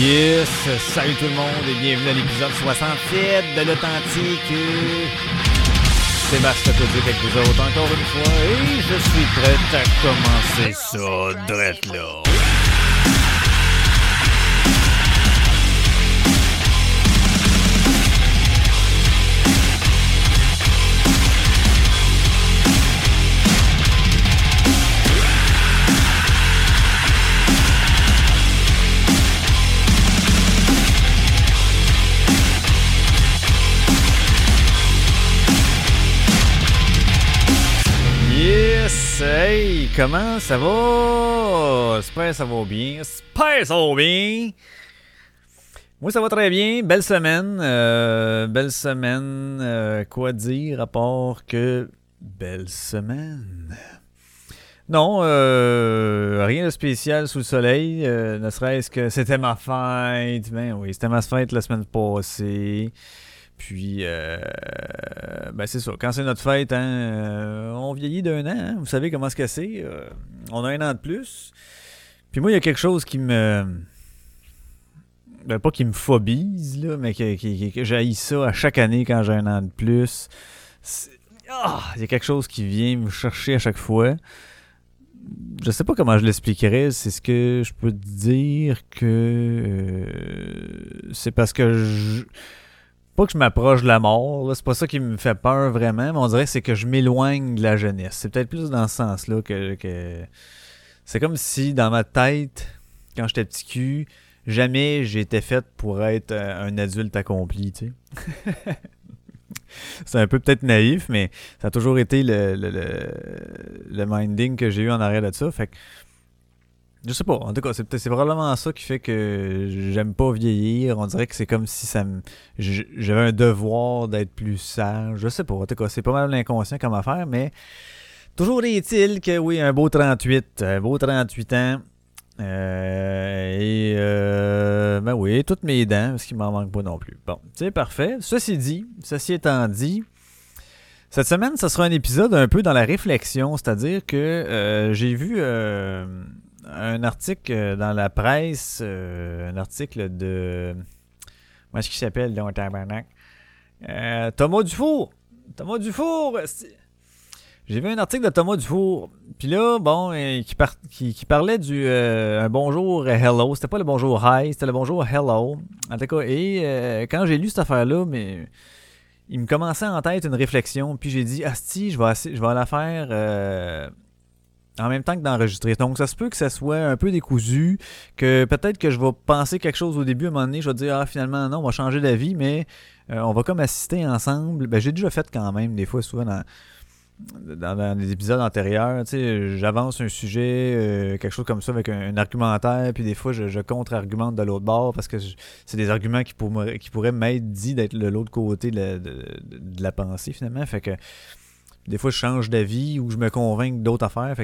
Yes! Salut tout le monde et bienvenue à l'épisode 67 de l'Authentique. Sébastien Codic avec vous autres encore une fois et je suis prêt à commencer ça drette là. Comment ça va? J'espère que ça va bien. J'espère que ça va bien. Moi, ça va très bien. Belle semaine. euh, belle semaine. euh, quoi dire à part que belle semaine? Non, euh, rien de spécial sous le soleil. ne serait-ce que c'était ma fête. Ben oui, c'était ma fête la semaine passée. Puis, euh, ben c'est ça. Quand c'est notre fête, hein, euh, on vieillit d'un an. hein. Vous savez comment que c'est. euh, on a un an de plus. Puis moi, il y a quelque chose qui me... Ben, pas qui me phobise, là, mais que, que, j'haïs ça à chaque année quand j'ai un an de plus. Ah, il y a quelque chose qui vient me chercher à chaque fois. Je sais pas comment je l'expliquerais. C'est ce que je peux te dire que... c'est parce que je pas que je m'approche de la mort, c'est pas ça qui me fait peur vraiment, mais on dirait que c'est que je m'éloigne de la jeunesse. C'est peut-être plus dans ce sens-là que, C'est comme si dans ma tête, quand j'étais petit cul, jamais j'étais fait pour être euh, un adulte accompli, tu sais. c'est un peu peut-être naïf, mais ça a toujours été le, le, le, le minding que j'ai eu en arrière de ça. Fait que je sais pas. En tout cas, c'est probablement ça qui fait que j'aime pas vieillir. On dirait que c'est comme si ça me j'avais un devoir d'être plus sage. Je sais pas. En tout cas, c'est pas mal l'inconscient comme affaire, mais toujours est-il que oui, un beau 38, un beau 38 ans. Euh, et euh, ben oui, toutes mes dents, parce qu'il m'en manque pas non plus. Bon, c'est parfait. Ceci dit, ceci étant dit, cette semaine, ce sera un épisode un peu dans la réflexion, c'est-à-dire que euh, j'ai vu euh, un article euh, dans la presse, euh, un article de. Comment est-ce qu'il s'appelle, donc, tabarnak? Euh, Thomas Dufour! Thomas Dufour! J'ai vu un article de Thomas Dufour, puis là, bon, euh, qui, qui, parlait du un bonjour hello. C'était pas le bonjour hi, c'était le bonjour hello. En tout cas, et quand j'ai lu cette affaire-là, mais il me commençait en tête une réflexion, puis j'ai dit, Asti, je vais, je vais la faire en même temps que d'enregistrer. Donc, ça se peut que ça soit un peu décousu, que peut-être que je vais penser quelque chose au début, à un moment donné, je vais dire, ah, finalement, non, on va changer d'avis, mais euh, on va comme assister ensemble. Ben, j'ai déjà fait quand même, des fois, souvent dans, dans, dans des épisodes antérieurs, tu sais, j'avance un sujet, euh, quelque chose comme ça, avec un, argumentaire, puis des fois, je, contre-argumente de l'autre bord parce que c'est des arguments qui, pourraient- m'être dit d'être de l'autre côté de la, de la pensée, finalement. Fait que des fois, je change d'avis ou je me convainc d'autres affaires.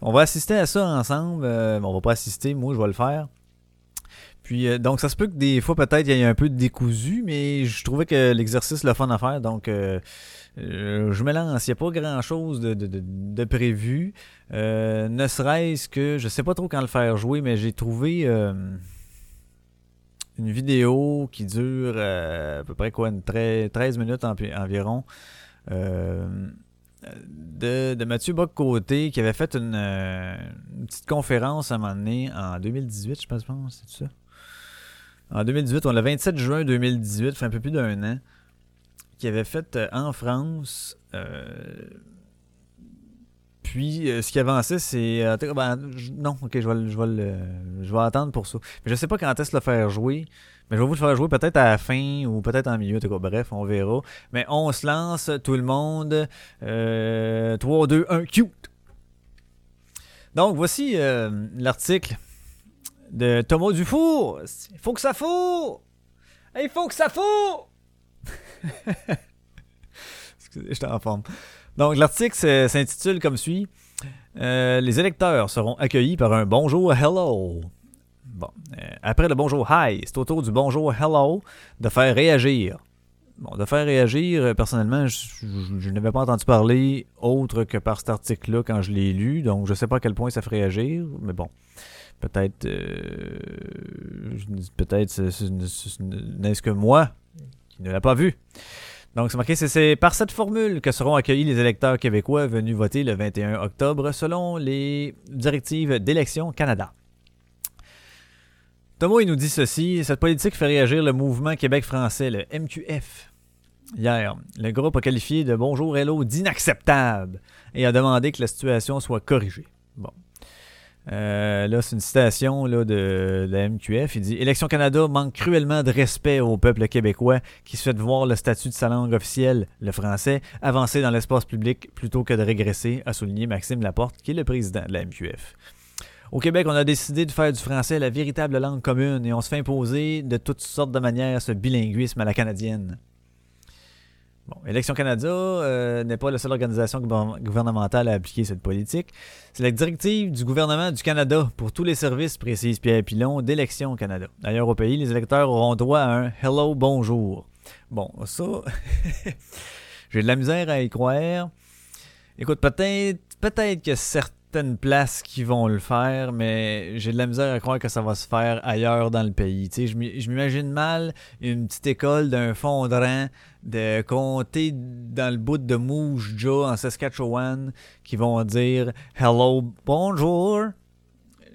On va assister à ça ensemble. Euh, on va pas assister, moi, je vais le faire. Puis, euh, donc, ça se peut que des fois, peut-être, il y ait un peu de décousu, mais je trouvais que l'exercice, le fun à faire. Donc, euh, euh, je me lance. Il n'y a pas grand-chose de, prévu. Ne serait-ce que, je sais pas trop quand le faire jouer, mais j'ai trouvé une vidéo qui dure à peu près quoi, une treize 13 minutes en- environ. De, Mathieu Bock-Côté qui avait fait une, euh, une petite conférence à un moment donné en 2018, je pense, c'est ça? En 2018, on le 27 juin 2018, fait un peu plus d'un an, qui avait fait euh, en France. euh, puis, ce qui avançait, c'est. ben, non, ok, je vais, je, vais attendre pour ça. Mais je sais pas quand est-ce le faire jouer. Mais je vais vous le faire jouer peut-être à la fin ou peut-être en milieu. cas, bref, on verra. Mais on se lance, tout le monde. Euh, 3, 2, 1, cute! Donc, voici euh, l'article de Thomas Dufour. Il faut que ça fout! Il faut que ça fout! Excusez, j'étais en forme. Donc, l'article s'intitule comme suit Euh, Les électeurs seront accueillis par un bonjour hello. Bon, euh, après le bonjour hi, c'est au tour du bonjour hello de faire réagir. Bon, de faire réagir, euh, personnellement, je, n'avais pas entendu parler autre que par cet article-là quand je l'ai lu, donc je sais pas à quel point ça fait réagir, mais bon. Peut-être, peut-être, n'est-ce que moi qui ne l'a pas vu. Donc, c'est marqué, c'est par cette formule que seront accueillis les électeurs québécois venus voter le 21 octobre selon les directives d'élection Canada. Thomas, il nous dit ceci Cette politique fait réagir le mouvement Québec français, le MQF. Hier, le groupe a qualifié de Bonjour Hello d'inacceptable et a demandé que la situation soit corrigée. Bon. Euh, là, c'est une citation là, de, la MQF. Il dit Élection Canada manque cruellement de respect au peuple québécois qui souhaite voir le statut de sa langue officielle, le français, avancer dans l'espace public plutôt que de régresser, a souligné Maxime Laporte, qui est le président de la MQF. Au Québec, on a décidé de faire du français la véritable langue commune et on se fait imposer de toutes sortes de manières ce bilinguisme à la canadienne. Bon, Élection Canada euh, n'est pas la seule organisation gouvernementale à appliquer cette politique. C'est la directive du gouvernement du Canada pour tous les services, précise Pierre Pilon, d'Élection Canada. D'ailleurs, au pays, les électeurs auront droit à un Hello Bonjour. Bon, ça, j'ai de la misère à y croire. Écoute, peut-être peut-être que certains certaines places qui vont le faire, mais j'ai de la misère à croire que ça va se faire ailleurs dans le pays. je m'imagine mal une petite école d'un fondrant de comté dans le bout de Moose Jaw en Saskatchewan qui vont dire Hello, bonjour.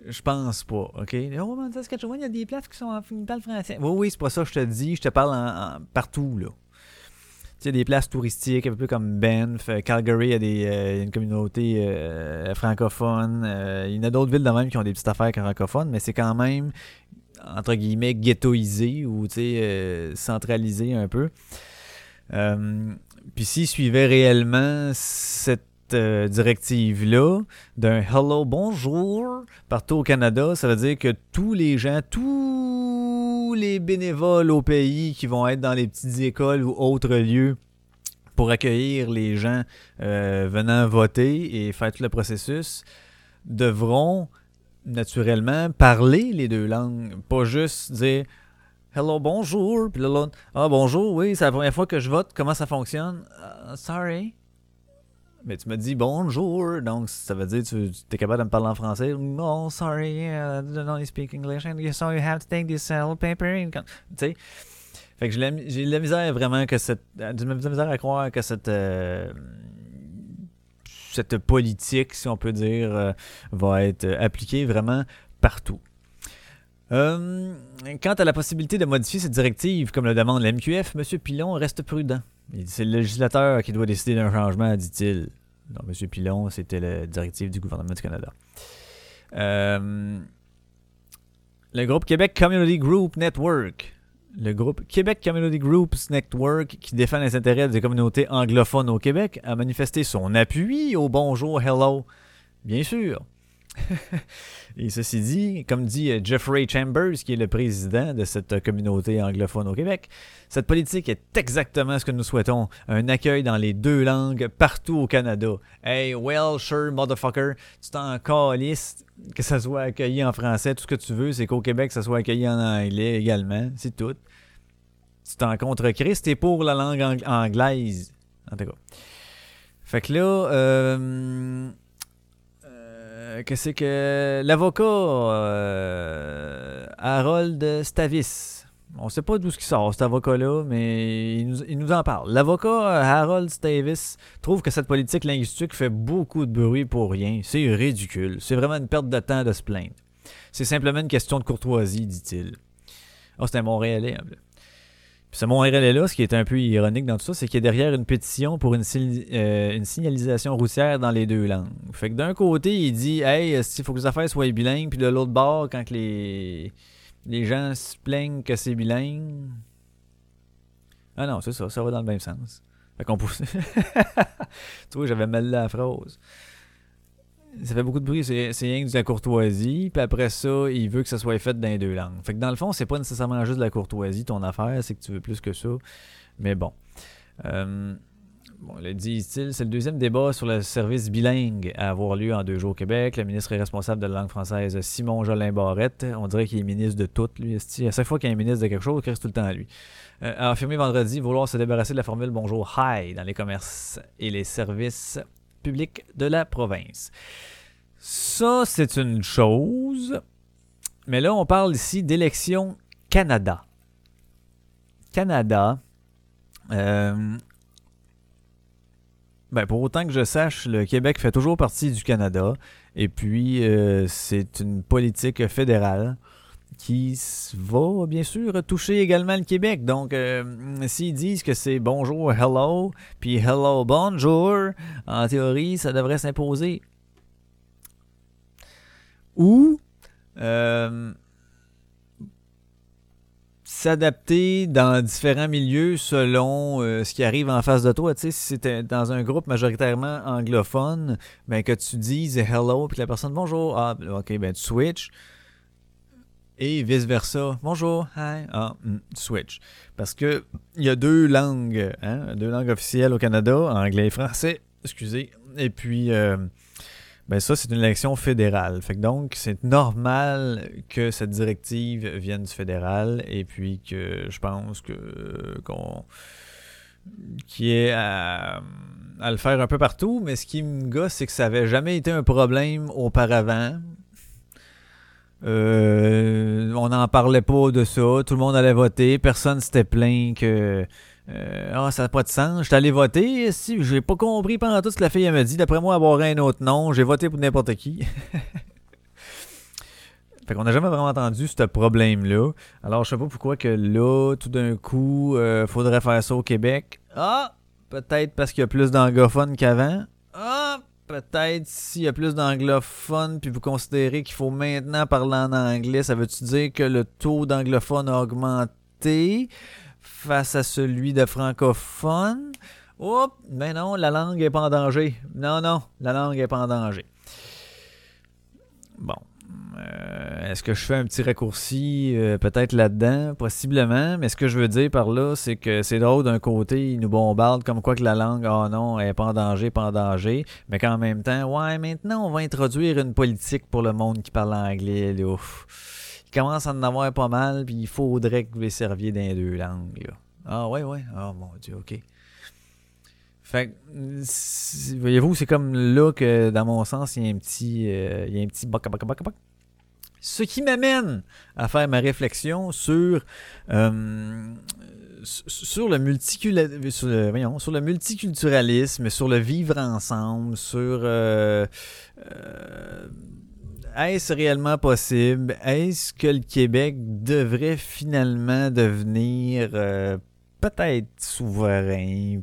Je pense pas, OK? Oh, en Saskatchewan, il y a des places qui sont en français. Oui, oui, c'est pas ça que je te dis. Je te parle partout, là sais, des places touristiques, un peu comme Banff. Euh, Calgary, il y a, des, euh, une communauté euh, francophone. il y en a d'autres villes de même qui ont des petites affaires francophones, mais c'est quand même, entre guillemets, ghettoisé ou centralisé un peu. Puis s'ils suivaient réellement cette directive-là d'un hello, bonjour partout au Canada, ça veut dire que tous les gens, tous les bénévoles au pays qui vont être dans les petites écoles ou autres lieux pour accueillir les gens euh, venant voter et faire tout le processus devront naturellement parler les deux langues, pas juste dire Hello, bonjour, puis là, ah bonjour, oui, c'est la première fois que je vote, comment ça fonctionne? Uh, sorry. Mais tu me dis bonjour, donc ça veut dire que tu es capable de me parler en français? Oh, sorry, I don't speak English, and so you have to take this uh, paper. Tu sais? Fait que j'ai de la misère vraiment que cette. Misère à croire que cette. Euh, cette politique, si on peut dire, euh, va être appliquée vraiment partout. Euh, quant à la possibilité de modifier cette directive, comme le demande la MQF, M. Pilon reste prudent. C'est le législateur qui doit décider d'un changement, dit-il. Non, M. Pilon, c'était la directive du gouvernement du Canada. Euh, le groupe Québec Community Group Network. Le groupe Québec Community Groups Network, qui défend les intérêts des communautés anglophones au Québec, a manifesté son appui au bonjour, hello. Bien sûr. Et ceci dit, comme dit euh, Jeffrey Chambers, qui est le président de cette euh, communauté anglophone au Québec, cette politique est exactement ce que nous souhaitons, un accueil dans les deux langues partout au Canada. Hey, well, sure, motherfucker, tu t'en calisses que ça soit accueilli en français, tout ce que tu veux, c'est qu'au Québec, ça soit accueilli en anglais également, c'est tout. Tu t'en contre Christ, t'es pour la langue anglaise. En tout cas. Fait que là, euh, euh, que c'est que l'avocat euh, Harold Stavis, on ne sait pas d'où ce qui sort cet avocat-là, mais il nous, en parle. L'avocat Harold Stavis trouve que cette politique linguistique fait beaucoup de bruit pour rien. C'est ridicule. C'est vraiment une perte de temps de se plaindre. C'est simplement une question de courtoisie, dit-il. oh, c'est un Montréalais. Hein, puis ce Montréal-là, ce qui est un peu ironique dans tout ça, c'est qu'il y a derrière une pétition pour une, euh, une, signalisation routière dans les deux langues. Fait que d'un côté, il dit Hey, il faut que les affaires soient bilingues, puis de l'autre bord, quand les, les gens se plaignent que c'est bilingue. Ah non, c'est ça, ça va dans le même sens. Fait qu'on pousse. tu vois, j'avais mal la phrase ça fait beaucoup de bruit, c'est rien que de la courtoisie, puis après ça, il veut que ça soit fait dans les deux langues. Fait que dans le fond, c'est pas nécessairement juste de la courtoisie, ton affaire, c'est que tu veux plus que ça. Mais bon. Euh, bon, le dit c'est le deuxième débat sur le service bilingue à avoir lieu en deux jours au Québec. Le ministre est responsable de la langue française, Simon Jolin Barrette. On dirait qu'il est ministre de tout, lui. À chaque fois qu'il un ministre de quelque chose, il reste tout le temps à lui. Euh, a affirmé vendredi vouloir se débarrasser de la formule bonjour hi dans les commerces et les services public de la province. Ça, c'est une chose. mais là, on parle ici d'élection Canada. Canada. Euh, ben, pour autant que je sache, le Québec fait toujours partie du Canada. Et puis, euh, c'est une politique fédérale qui va bien sûr toucher également le Québec. Donc, euh, s'ils disent que c'est bonjour, hello, puis hello, bonjour, en théorie, ça devrait s'imposer. Ou euh, s'adapter dans différents milieux selon euh, ce qui arrive en face de toi. Tu sais, si c'était dans un groupe majoritairement anglophone, ben que tu dises hello, puis la personne bonjour, ah, ok, ben tu switches et vice-versa. Bonjour, hi, ah, hmm, switch. Parce que il y a deux langues, hein, deux langues officielles au Canada, anglais et français, excusez. Et puis, euh, ben ça, c'est une élection fédérale. Fait que donc, c'est normal que cette directive vienne du fédéral et puis que je pense que qu'on qui est à, à, le faire un peu partout, mais ce qui me gosse, c'est que ça avait jamais été un problème auparavant. Euh, on n'en parlait pas de ça. Tout le monde allait voter. Personne s'était plaint que. Euh, ah, ça n'a pas de sens. J'étais allé voter. Si, j'ai pas compris pendant tout ce que la fille m'a dit. D'après moi, avoir un autre nom. J'ai voté pour n'importe qui. fait qu'on n'a jamais vraiment entendu ce problème-là. Alors, je sais pas pourquoi que là, tout d'un coup, euh, faudrait faire ça au Québec. Ah! Peut-être parce qu'il y a plus d'anglophones qu'avant. Peut-être s'il y a plus d'anglophones, puis vous considérez qu'il faut maintenant parler en anglais, ça veut-tu dire que le taux d'anglophones a augmenté face à celui de francophones? Oups, mais non, la langue n'est pas en danger. Non, non, la langue n'est pas en danger. Bon, euh, est-ce que je fais un petit raccourci euh, peut-être là-dedans? Possiblement, mais ce que je veux dire par là, c'est que c'est drôle d'un côté, ils nous bombardent comme quoi que la langue, oh non, elle n'est pas en danger, pas en danger, mais qu'en même temps, ouais, maintenant on va introduire une politique pour le monde qui parle anglais. Là. Il commence à en avoir pas mal, puis il faudrait que vous les serviez dans les deux langues. Ah ouais, ouais, oh mon Dieu, ok. Fait voyez-vous, c'est comme là que, dans mon sens, il y a un petit, euh, il y a un petit ce qui m'amène à faire ma réflexion sur, euh, sur, le sur, sur, le multiculturalisme, sur le vivre ensemble, sur euh, euh, est-ce réellement possible? Est-ce que le Québec devrait finalement devenir peut-être souverain?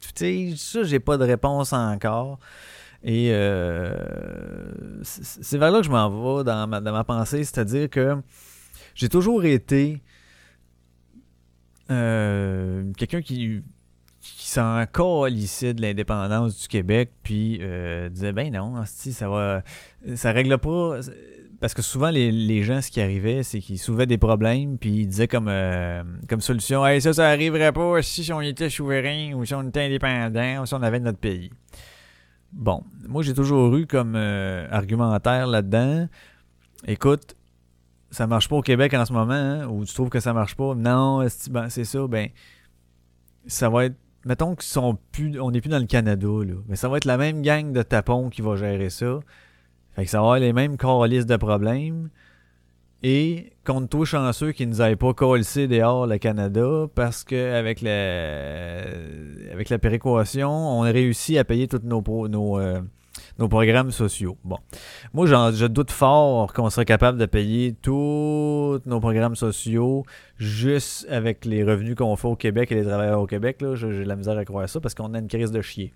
Tu sais, ça, j'ai pas de réponse encore. Et euh, c'est vers là que je m'en vais dans ma, dans ma pensée, c'est-à-dire que j'ai toujours été euh, quelqu'un qui, qui s'en ici de l'indépendance du Québec, puis euh, disait ben non, ça va, ça règle pas. Parce que souvent, les, les gens, ce qui arrivait, c'est qu'ils soulevaient des problèmes, puis ils disaient comme, comme solution ça, ça arriverait pas si on était souverain, ou si on était indépendant, ou si on avait notre pays. Bon, moi j'ai toujours eu comme euh, argumentaire là-dedans. Écoute, ça marche pas au Québec en ce moment, hein, ou tu trouves que ça marche pas? Non, ben, c'est ça, ben ça va être. Mettons sont plus. On n'est plus dans le Canada, là. Mais ça va être la même gang de tapons qui va gérer ça. Fait que ça va avoir les mêmes listes de problèmes. Et compte toi chanceux qu'ils nous aient pas collé dehors le Canada parce qu'avec la avec la péréquation, on a réussi à payer tous nos nos, euh, nos programmes sociaux. Bon. Moi, je doute fort qu'on serait capable de payer tous nos programmes sociaux juste avec les revenus qu'on fait au Québec et les travailleurs au Québec. J'ai la misère à croire ça parce qu'on a une crise de chier.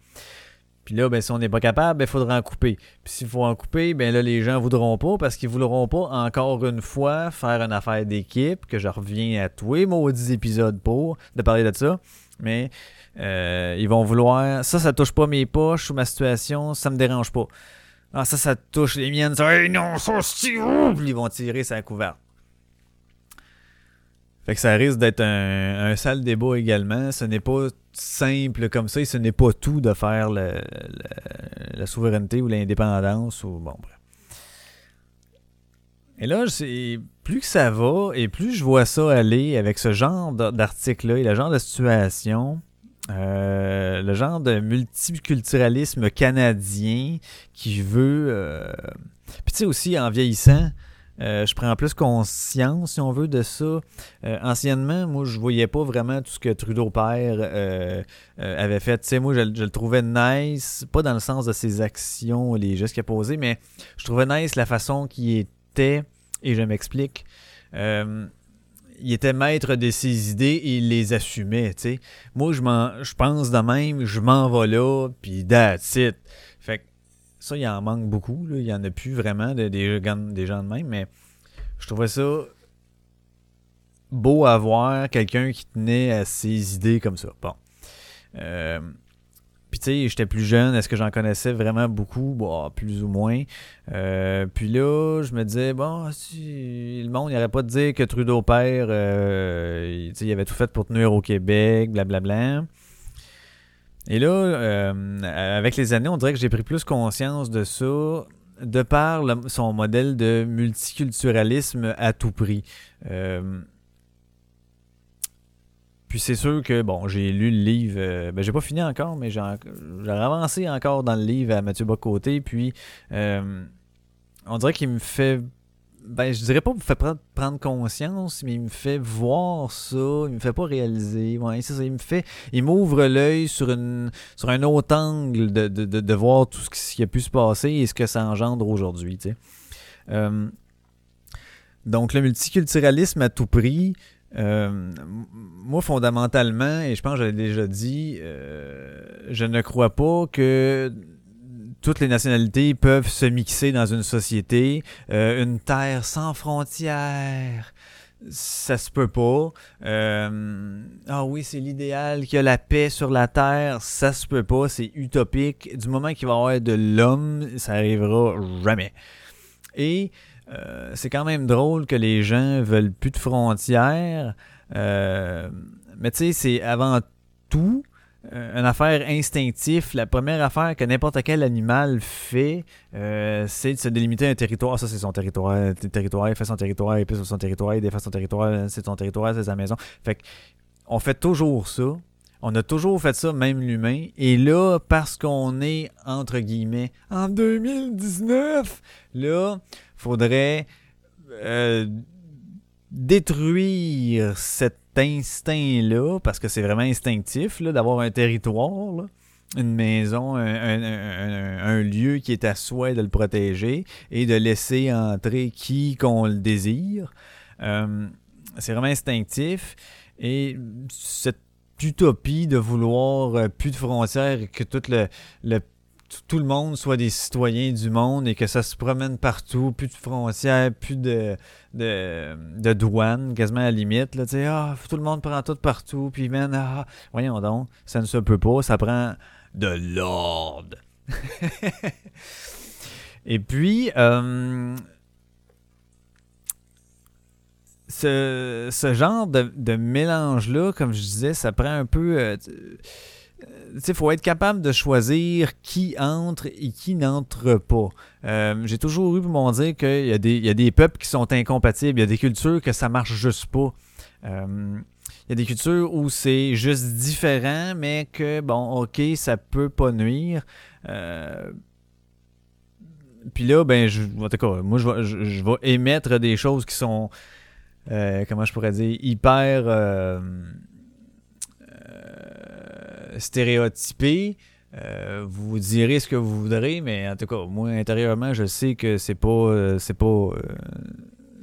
Puis là, ben, si on n'est pas capable, il ben, faudra en couper. Puis s'il faut en couper, ben là, les gens voudront pas parce qu'ils voudront pas encore une fois faire une affaire d'équipe, que je reviens à tous les maudits épisodes pour de parler de ça. Mais euh, ils vont vouloir. Ça, ça touche pas mes poches ou ma situation, ça me dérange pas. Ah, ça, ça touche les miennes. Ça, non, ça, c'est ils vont tirer sa couverte. Fait que ça risque d'être un, sale débat également. Ce n'est pas simple comme ça et ce n'est pas tout de faire la souveraineté ou l'indépendance ou bon bref. Et là, plus que ça va et plus je vois ça aller avec ce genre d'article-là et le genre de situation, euh, le genre de multiculturalisme canadien qui veut. Euh, puis tu sais aussi en vieillissant, Euh, je prends plus conscience, si on veut, de ça. Euh, anciennement, moi, je voyais pas vraiment tout ce que Trudeau père euh, avait fait. Tu sais, moi, je, le trouvais nice, pas dans le sens de ses actions, les gestes qu'il a posés, mais je trouvais nice la façon qu'il était, et je m'explique. il était maître de ses idées et il les assumait, tu sais. Moi, je, je pense de même, je m'en vais là, puis that's it. Ça, il en manque beaucoup. Il n'y en a plus vraiment des, des gens de même, mais je trouvais ça beau à voir quelqu'un qui tenait à ses idées comme ça. Bon. Euh, puis tu sais, j'étais plus jeune, est-ce que j'en connaissais vraiment beaucoup? Bon, plus ou moins. Euh, puis là, je me disais, bon, si le monde n'aurait pas de dire que Trudeau père, euh, il avait tout fait pour tenir au Québec, blablabla. Et là, euh, avec les années, on dirait que j'ai pris plus conscience de ça de par son modèle de multiculturalisme à tout prix. Euh, puis c'est sûr que, bon, j'ai lu le livre, euh, ben j'ai pas fini encore, mais j'ai avancé encore dans le livre à Mathieu Bocoté, puis on dirait qu'il me fait ben, je dirais pas me fait prendre conscience, mais il me fait voir ça, il me fait pas réaliser. Ouais, ça, il me fait, il m'ouvre l'œil sur une, sur un autre angle de, de, de, voir tout ce qui a pu se passer et ce que ça engendre aujourd'hui, tu sais. Euh, donc, le multiculturalisme à tout prix, euh, moi, fondamentalement, et je pense que j'avais déjà dit, euh, je ne crois pas que toutes les nationalités peuvent se mixer dans une société. Euh, une terre sans frontières, ça se peut pas. Euh, ah oui, c'est l'idéal qu'il y a la paix sur la terre, ça se peut pas, c'est utopique. Du moment qu'il va y avoir de l'homme, ça arrivera jamais. Et euh, c'est quand même drôle que les gens veulent plus de frontières. mais tu sais, c'est avant tout une affaire instinctive. La première affaire que n'importe quel animal fait, euh, c'est de se délimiter un territoire. Ça, c'est son territoire. territoire, il fait son territoire, il pisse son territoire, il défend son territoire, c'est son territoire, c'est sa maison. Fait on fait toujours ça. On a toujours fait ça, même l'humain. Et là, parce qu'on est, entre guillemets, en 2019, là, faudrait euh, détruire cette instinct-là, parce que c'est vraiment instinctif d'avoir un territoire, une maison, un, lieu qui est à soi de le protéger et de laisser entrer qui qu'on le désire. Euh, c'est vraiment instinctif. Et cette utopie de vouloir euh, plus de frontières que tout le, le tout le monde soit des citoyens du monde et que ça se promène partout, plus de frontières, plus de, de, quasiment à la limite. Là, ah, tout le monde prend tout partout, puis man, ah, voyons donc, ça ne se peut pas, ça prend de l'ordre. et puis, euh, ce, ce, genre de, de mélange-là, comme je disais, ça prend un peu... Euh, il faut être capable de choisir qui entre et qui n'entre pas. Euh, j'ai toujours eu pour m'en dire qu'il y, a des, y a des peuples qui sont incompatibles, il y a des cultures que ça marche juste pas. Euh, il y a des cultures où c'est juste différent, mais que, bon, ok, ça peut pas nuire. Euh, puis là, ben, je, en tout cas, moi, je je, vais émettre des choses qui sont, comment je pourrais dire, hyper stéréotypé. Euh, vous direz ce que vous voudrez, mais en tout cas, moi intérieurement, je sais que c'est pas euh, c'est pas euh,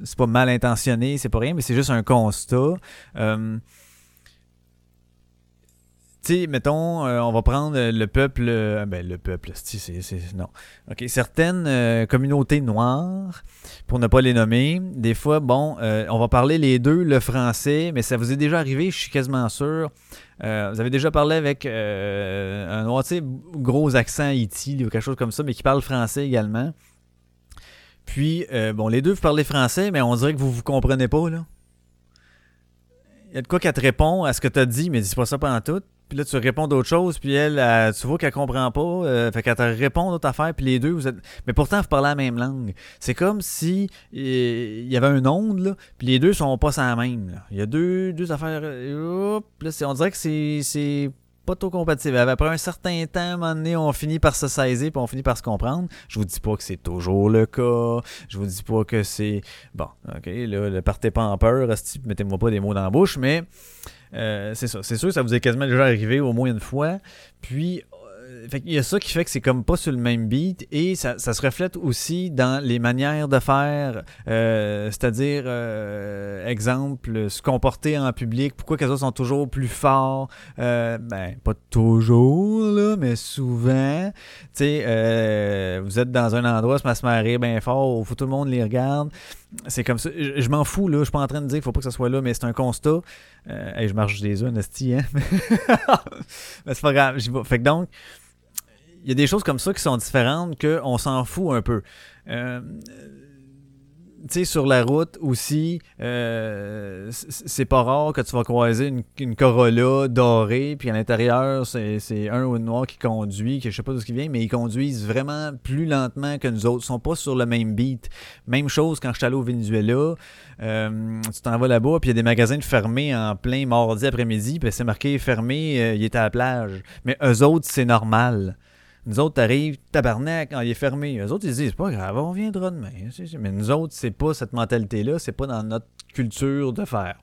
c'est pas mal intentionné, c'est pas rien, mais c'est juste un constat. Tu mettons, on va prendre le peuple, ben le peuple, c'est, non. Ok, certaines communautés noires, pour ne pas les nommer, des fois, bon, on va parler les deux le français, mais ça vous est déjà arrivé, je suis quasiment sûr. Euh, vous avez déjà parlé avec euh, un noir, gros accent Haïti ou quelque chose comme ça, mais qui parle français également. Puis, euh, bon, les deux, vous parlez français, mais on dirait que vous vous comprenez pas, là. Il y a de quoi qu'elle te répond à ce que tu as dit, mais dis pas ça pendant tout. Puis là, tu réponds d'autres choses, puis elle, tu vois qu'elle comprend pas. Euh, fait qu'elle te répond d'autres affaires, puis les deux, vous êtes. Mais pourtant, vous parlez la même langue. C'est comme si il y avait un onde, là, puis les deux sont pas sans la même. Il y a deux, deux affaires. Hop, là, on dirait que c'est pas trop compatible. Après un certain temps, à un moment donné, on finit par se saisir, puis on finit par se comprendre. Je vous dis pas que c'est toujours le cas. Je vous dis pas que c'est... Bon, ok, là, ne partez pas en peur, mettez-moi pas des mots dans la bouche, mais... Euh, c'est ça. C'est sûr ça vous est quasiment déjà arrivé au moins une fois. Puis, il y a ça qui fait que c'est comme pas sur le même beat et ça, se reflète aussi dans les manières de faire, euh, c'est-à-dire, euh, exemple, se comporter en public, pourquoi que sont toujours plus forts, euh, ben, pas toujours, là, mais souvent, tu sais, vous êtes dans un endroit, se passe marrer bien fort, faut tout le monde les regarde, c'est comme ça, je, m'en fous, là, je suis pas en train de dire qu'il faut pas que ça soit là, mais c'est un constat, et je marche des œufs, hein, mais c'est pas grave, fait que donc, il y a des choses comme ça qui sont différentes qu'on s'en fout un peu. Euh, sais, sur la route aussi, euh, c'est pas rare que tu vas croiser une, Corolla dorée, puis à l'intérieur, c'est un ou une noir qui conduit, que je sais pas d'où il vient, mais ils conduisent vraiment plus lentement que nous autres. Ils sont pas sur le même beat. Même chose quand je suis allé au Venezuela. Euh, tu t'en vas là-bas, puis il y a des magasins fermés en plein mardi après-midi, puis c'est marqué fermé, il est à la plage. Mais eux autres, c'est normal. Nous autres, t'arrives, tabarnak, quand il est fermé. Eux autres, ils disent, c'est pas grave, on viendra demain. Mais nous autres, c'est pas cette mentalité-là, c'est pas dans notre culture de faire.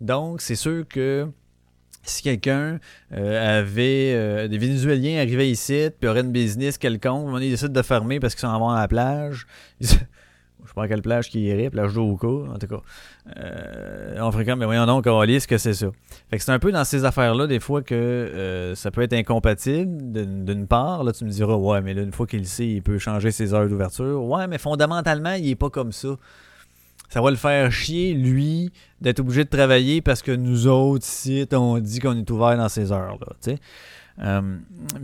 Donc, c'est sûr que si quelqu'un euh, avait euh, des Vénézuéliens arrivaient ici, puis aurait une business quelconque, ils décident de fermer parce qu'ils sont en à la plage, je sais pas quelle plage qui irait, plage d'Oka, en tout cas. Euh, on fréquente, mais voyons donc, ce que c'est ça? Fait que c'est un peu dans ces affaires-là, des fois, que euh, ça peut être incompatible, d'une part. Là, tu me diras, ouais, mais là, une fois qu'il sait, il peut changer ses heures d'ouverture. Ouais, mais fondamentalement, il est pas comme ça. Ça va le faire chier, lui, d'être obligé de travailler parce que nous autres, ici, on dit qu'on est ouvert dans ces heures-là, tu sais. Euh,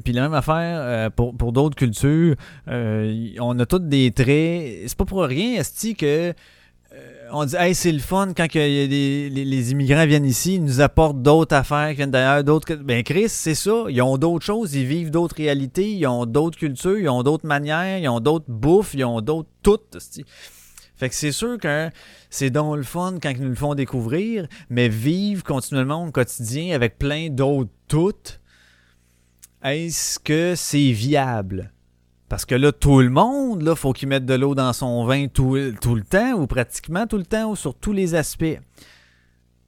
puis la même affaire euh, pour, pour d'autres cultures, euh, on a tous des traits. C'est pas pour rien, Esti, que on dit hey c'est le fun quand a des, les, immigrants viennent ici, ils nous apportent d'autres affaires qui viennent d'ailleurs, d'autres. Ben Chris, c'est ça. Ils ont d'autres choses, ils vivent d'autres réalités, ils ont d'autres cultures, ils ont d'autres manières, ils ont d'autres bouffes, ils ont d'autres toutes. Fait que c'est sûr que c'est donc le fun quand ils nous le font découvrir, mais vivre continuellement au quotidien avec plein d'autres toutes est-ce que c'est viable? Parce que là, tout le monde, là, faut qu'il mette de l'eau dans son vin tout, le temps, ou pratiquement tout le temps, ou sur tous les aspects.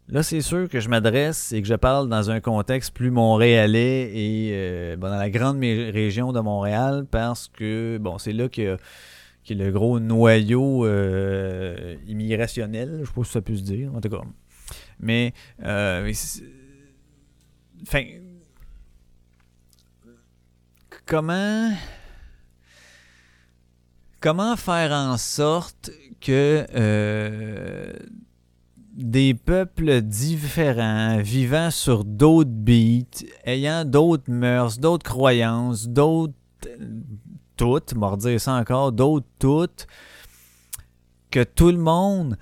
Là, c'est sûr que je m'adresse et que je parle dans un contexte plus montréalais et euh, dans la grande région de Montréal, parce que, bon, c'est là que qui est le gros noyau euh, immigrationnel, je sais pas ça peut se dire, en tout cas. Mais, euh, enfin, comment faire en sorte que euh, des peuples différents, vivant sur d'autres beats, ayant d'autres mœurs, d'autres croyances, d'autres toutes, mordir ça encore, d'autres toutes, que tout le monde,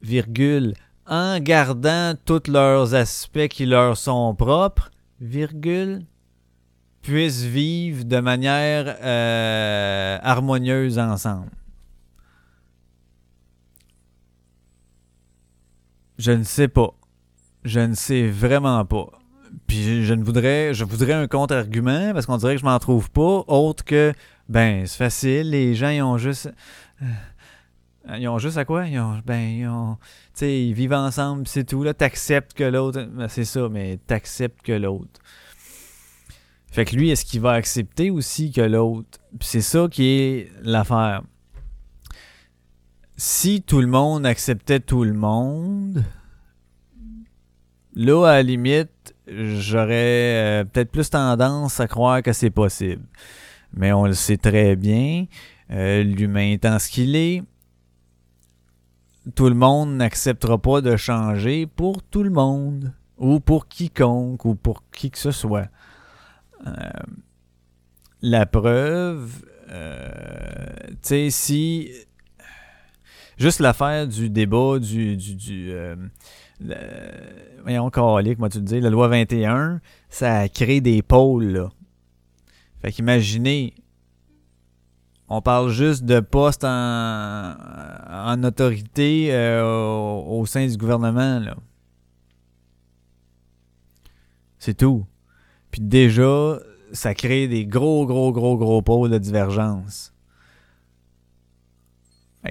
virgule, en gardant tous leurs aspects qui leur sont propres, virgule, puissent vivre de manière euh, harmonieuse ensemble. Je ne sais pas. Je ne sais vraiment pas. Puis je ne voudrais, je voudrais un contre-argument parce qu'on dirait que je m'en trouve pas, autre que ben c'est facile, les gens ils ont juste euh, ils ont juste à quoi? Ils ont ben ils ont tu sais ils vivent ensemble, c'est tout là, t'acceptes que l'autre ben, c'est ça mais t'acceptes que l'autre. Fait que lui, est-ce qu'il va accepter aussi que l'autre? c'est ça qui est l'affaire. Si tout le monde acceptait tout le monde, là, à la limite, j'aurais euh, peut-être plus tendance à croire que c'est possible. Mais on le sait très bien, euh, l'humain étant ce qu'il est, tout le monde n'acceptera pas de changer pour tout le monde, ou pour quiconque, ou pour qui que ce soit. Euh, la preuve, euh, tu sais, si. Juste l'affaire du débat du. du, du euh, voyons, moi tu le dis, la loi 21, ça a créé des pôles, là. Fait qu'imaginez, on parle juste de postes en, autorité au, au, sein du gouvernement. C'est tout. Puis déjà, ça crée des gros, gros, gros, gros pôles de divergence.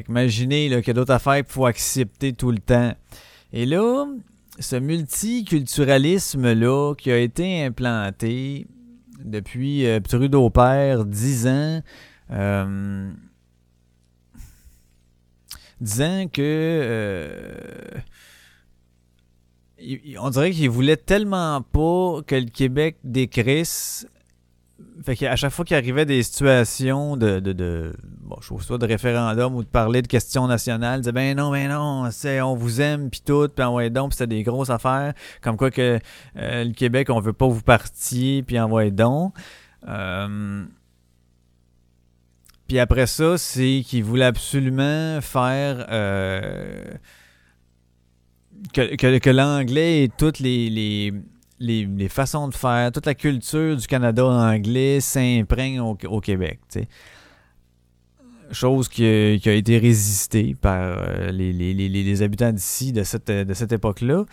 Imaginez qu'il y a d'autres affaires qu'il faut accepter tout le temps. Et là, ce multiculturalisme-là qui a été implanté depuis euh, Trudeau Père, 10 ans, euh, disant que euh, on dirait qu'il voulait tellement pas que le Québec décrisse fait qu'à chaque fois qu'il arrivait des situations de, de, de bon, je soit de référendum ou de parler de questions nationales, il disait ben non, ben non, on vous aime puis tout, puis envoyez donc, puis c'était des grosses affaires, comme quoi que euh, le Québec, on veut pas vous partir, puis envoyez donc. Euh, puis après ça, c'est qu'il voulait absolument faire euh, que, l'anglais et toutes les, les les, façons de faire, toute la culture du Canada anglais s'imprègne au, Québec. Chose qui a, été résistée par euh, les, habitants d'ici de cette, de cette époque-là.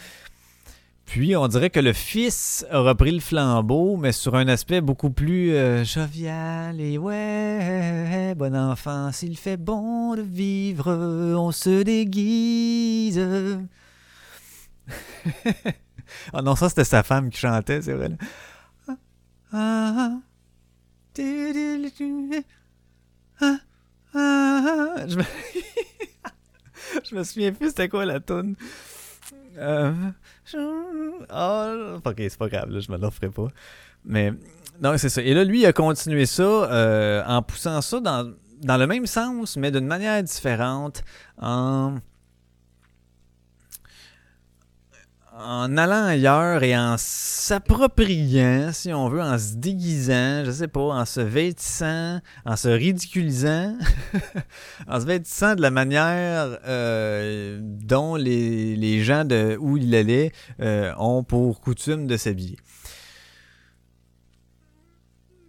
Puis on dirait que le fils a repris le flambeau, mais sur un aspect beaucoup plus euh, jovial et ouais, bon enfant, s'il fait bon de vivre, on se déguise. Ah non, ça c'était sa femme qui chantait, c'est vrai. Je me... je me souviens plus c'était quoi la tune. Euh... Oh, ok, c'est pas grave, là, je me l'offrais pas. Mais non, c'est ça. Et là, lui, il a continué ça euh, en poussant ça dans, dans le même sens, mais d'une manière différente, en en allant ailleurs et en s'appropriant, si on veut, en se déguisant, je sais pas, en se vêtissant, en se ridiculisant, en se vêtissant de la manière euh, dont les, gens de où il allait euh, ont pour coutume de s'habiller.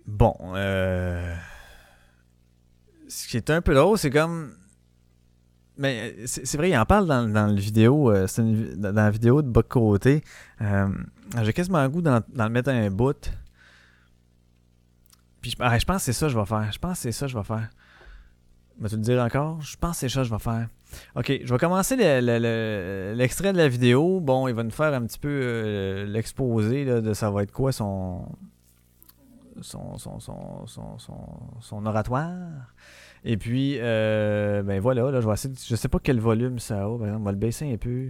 Bon, euh, ce qui est un peu drôle, c'est comme mais euh, c'est vrai, il en parle dans, dans la vidéo, euh, dans la vidéo de bas côté. Euh, j'ai quasiment un goût d'en le mettre un bout. Puis ah, je, pense que c'est ça que je vais faire. Je pense que c'est ça que je vais faire. Vas-tu le dire encore? Je pense que c'est ça que je vais faire. Ok, je vais commencer l'extrait de la vidéo. Bon, il va nous faire un petit peu l'exposé de ça va être quoi son son, son, son, son oratoire. Et puis, euh, ben voilà, là, je vais essayer, je sais pas quel volume ça a, par exemple, on va le baisser un peu.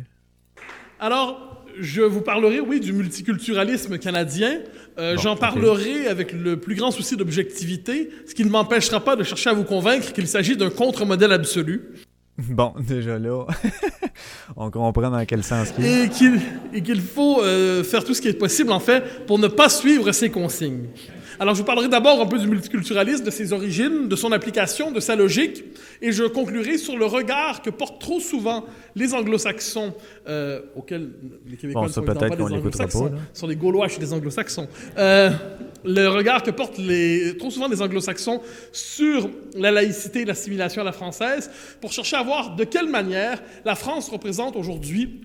Alors, je vous parlerai, oui, du multiculturalisme canadien. Euh, j'en parlerai avec le plus grand souci d'objectivité, ce qui ne m'empêchera pas de chercher à vous convaincre qu'il s'agit d'un contre-modèle absolu. Bon, déjà là, on comprend dans quel sens il Et qu'il, et qu'il faut euh, faire tout ce qui est possible, en fait, pour ne pas suivre ces consignes. Alors, je vous parlerai d'abord un peu du multiculturalisme, de ses origines, de son application, de sa logique, et je conclurai sur le regard que portent trop souvent les anglo-saxons, euh, auxquels les Québécois ne sont pas des anglo-saxons, sont des Gaulois, je suis des anglo-saxons. Euh, le regard que portent les, trop souvent les anglo-saxons sur la laïcité et l'assimilation à la française, pour chercher à voir de quelle manière la France représente aujourd'hui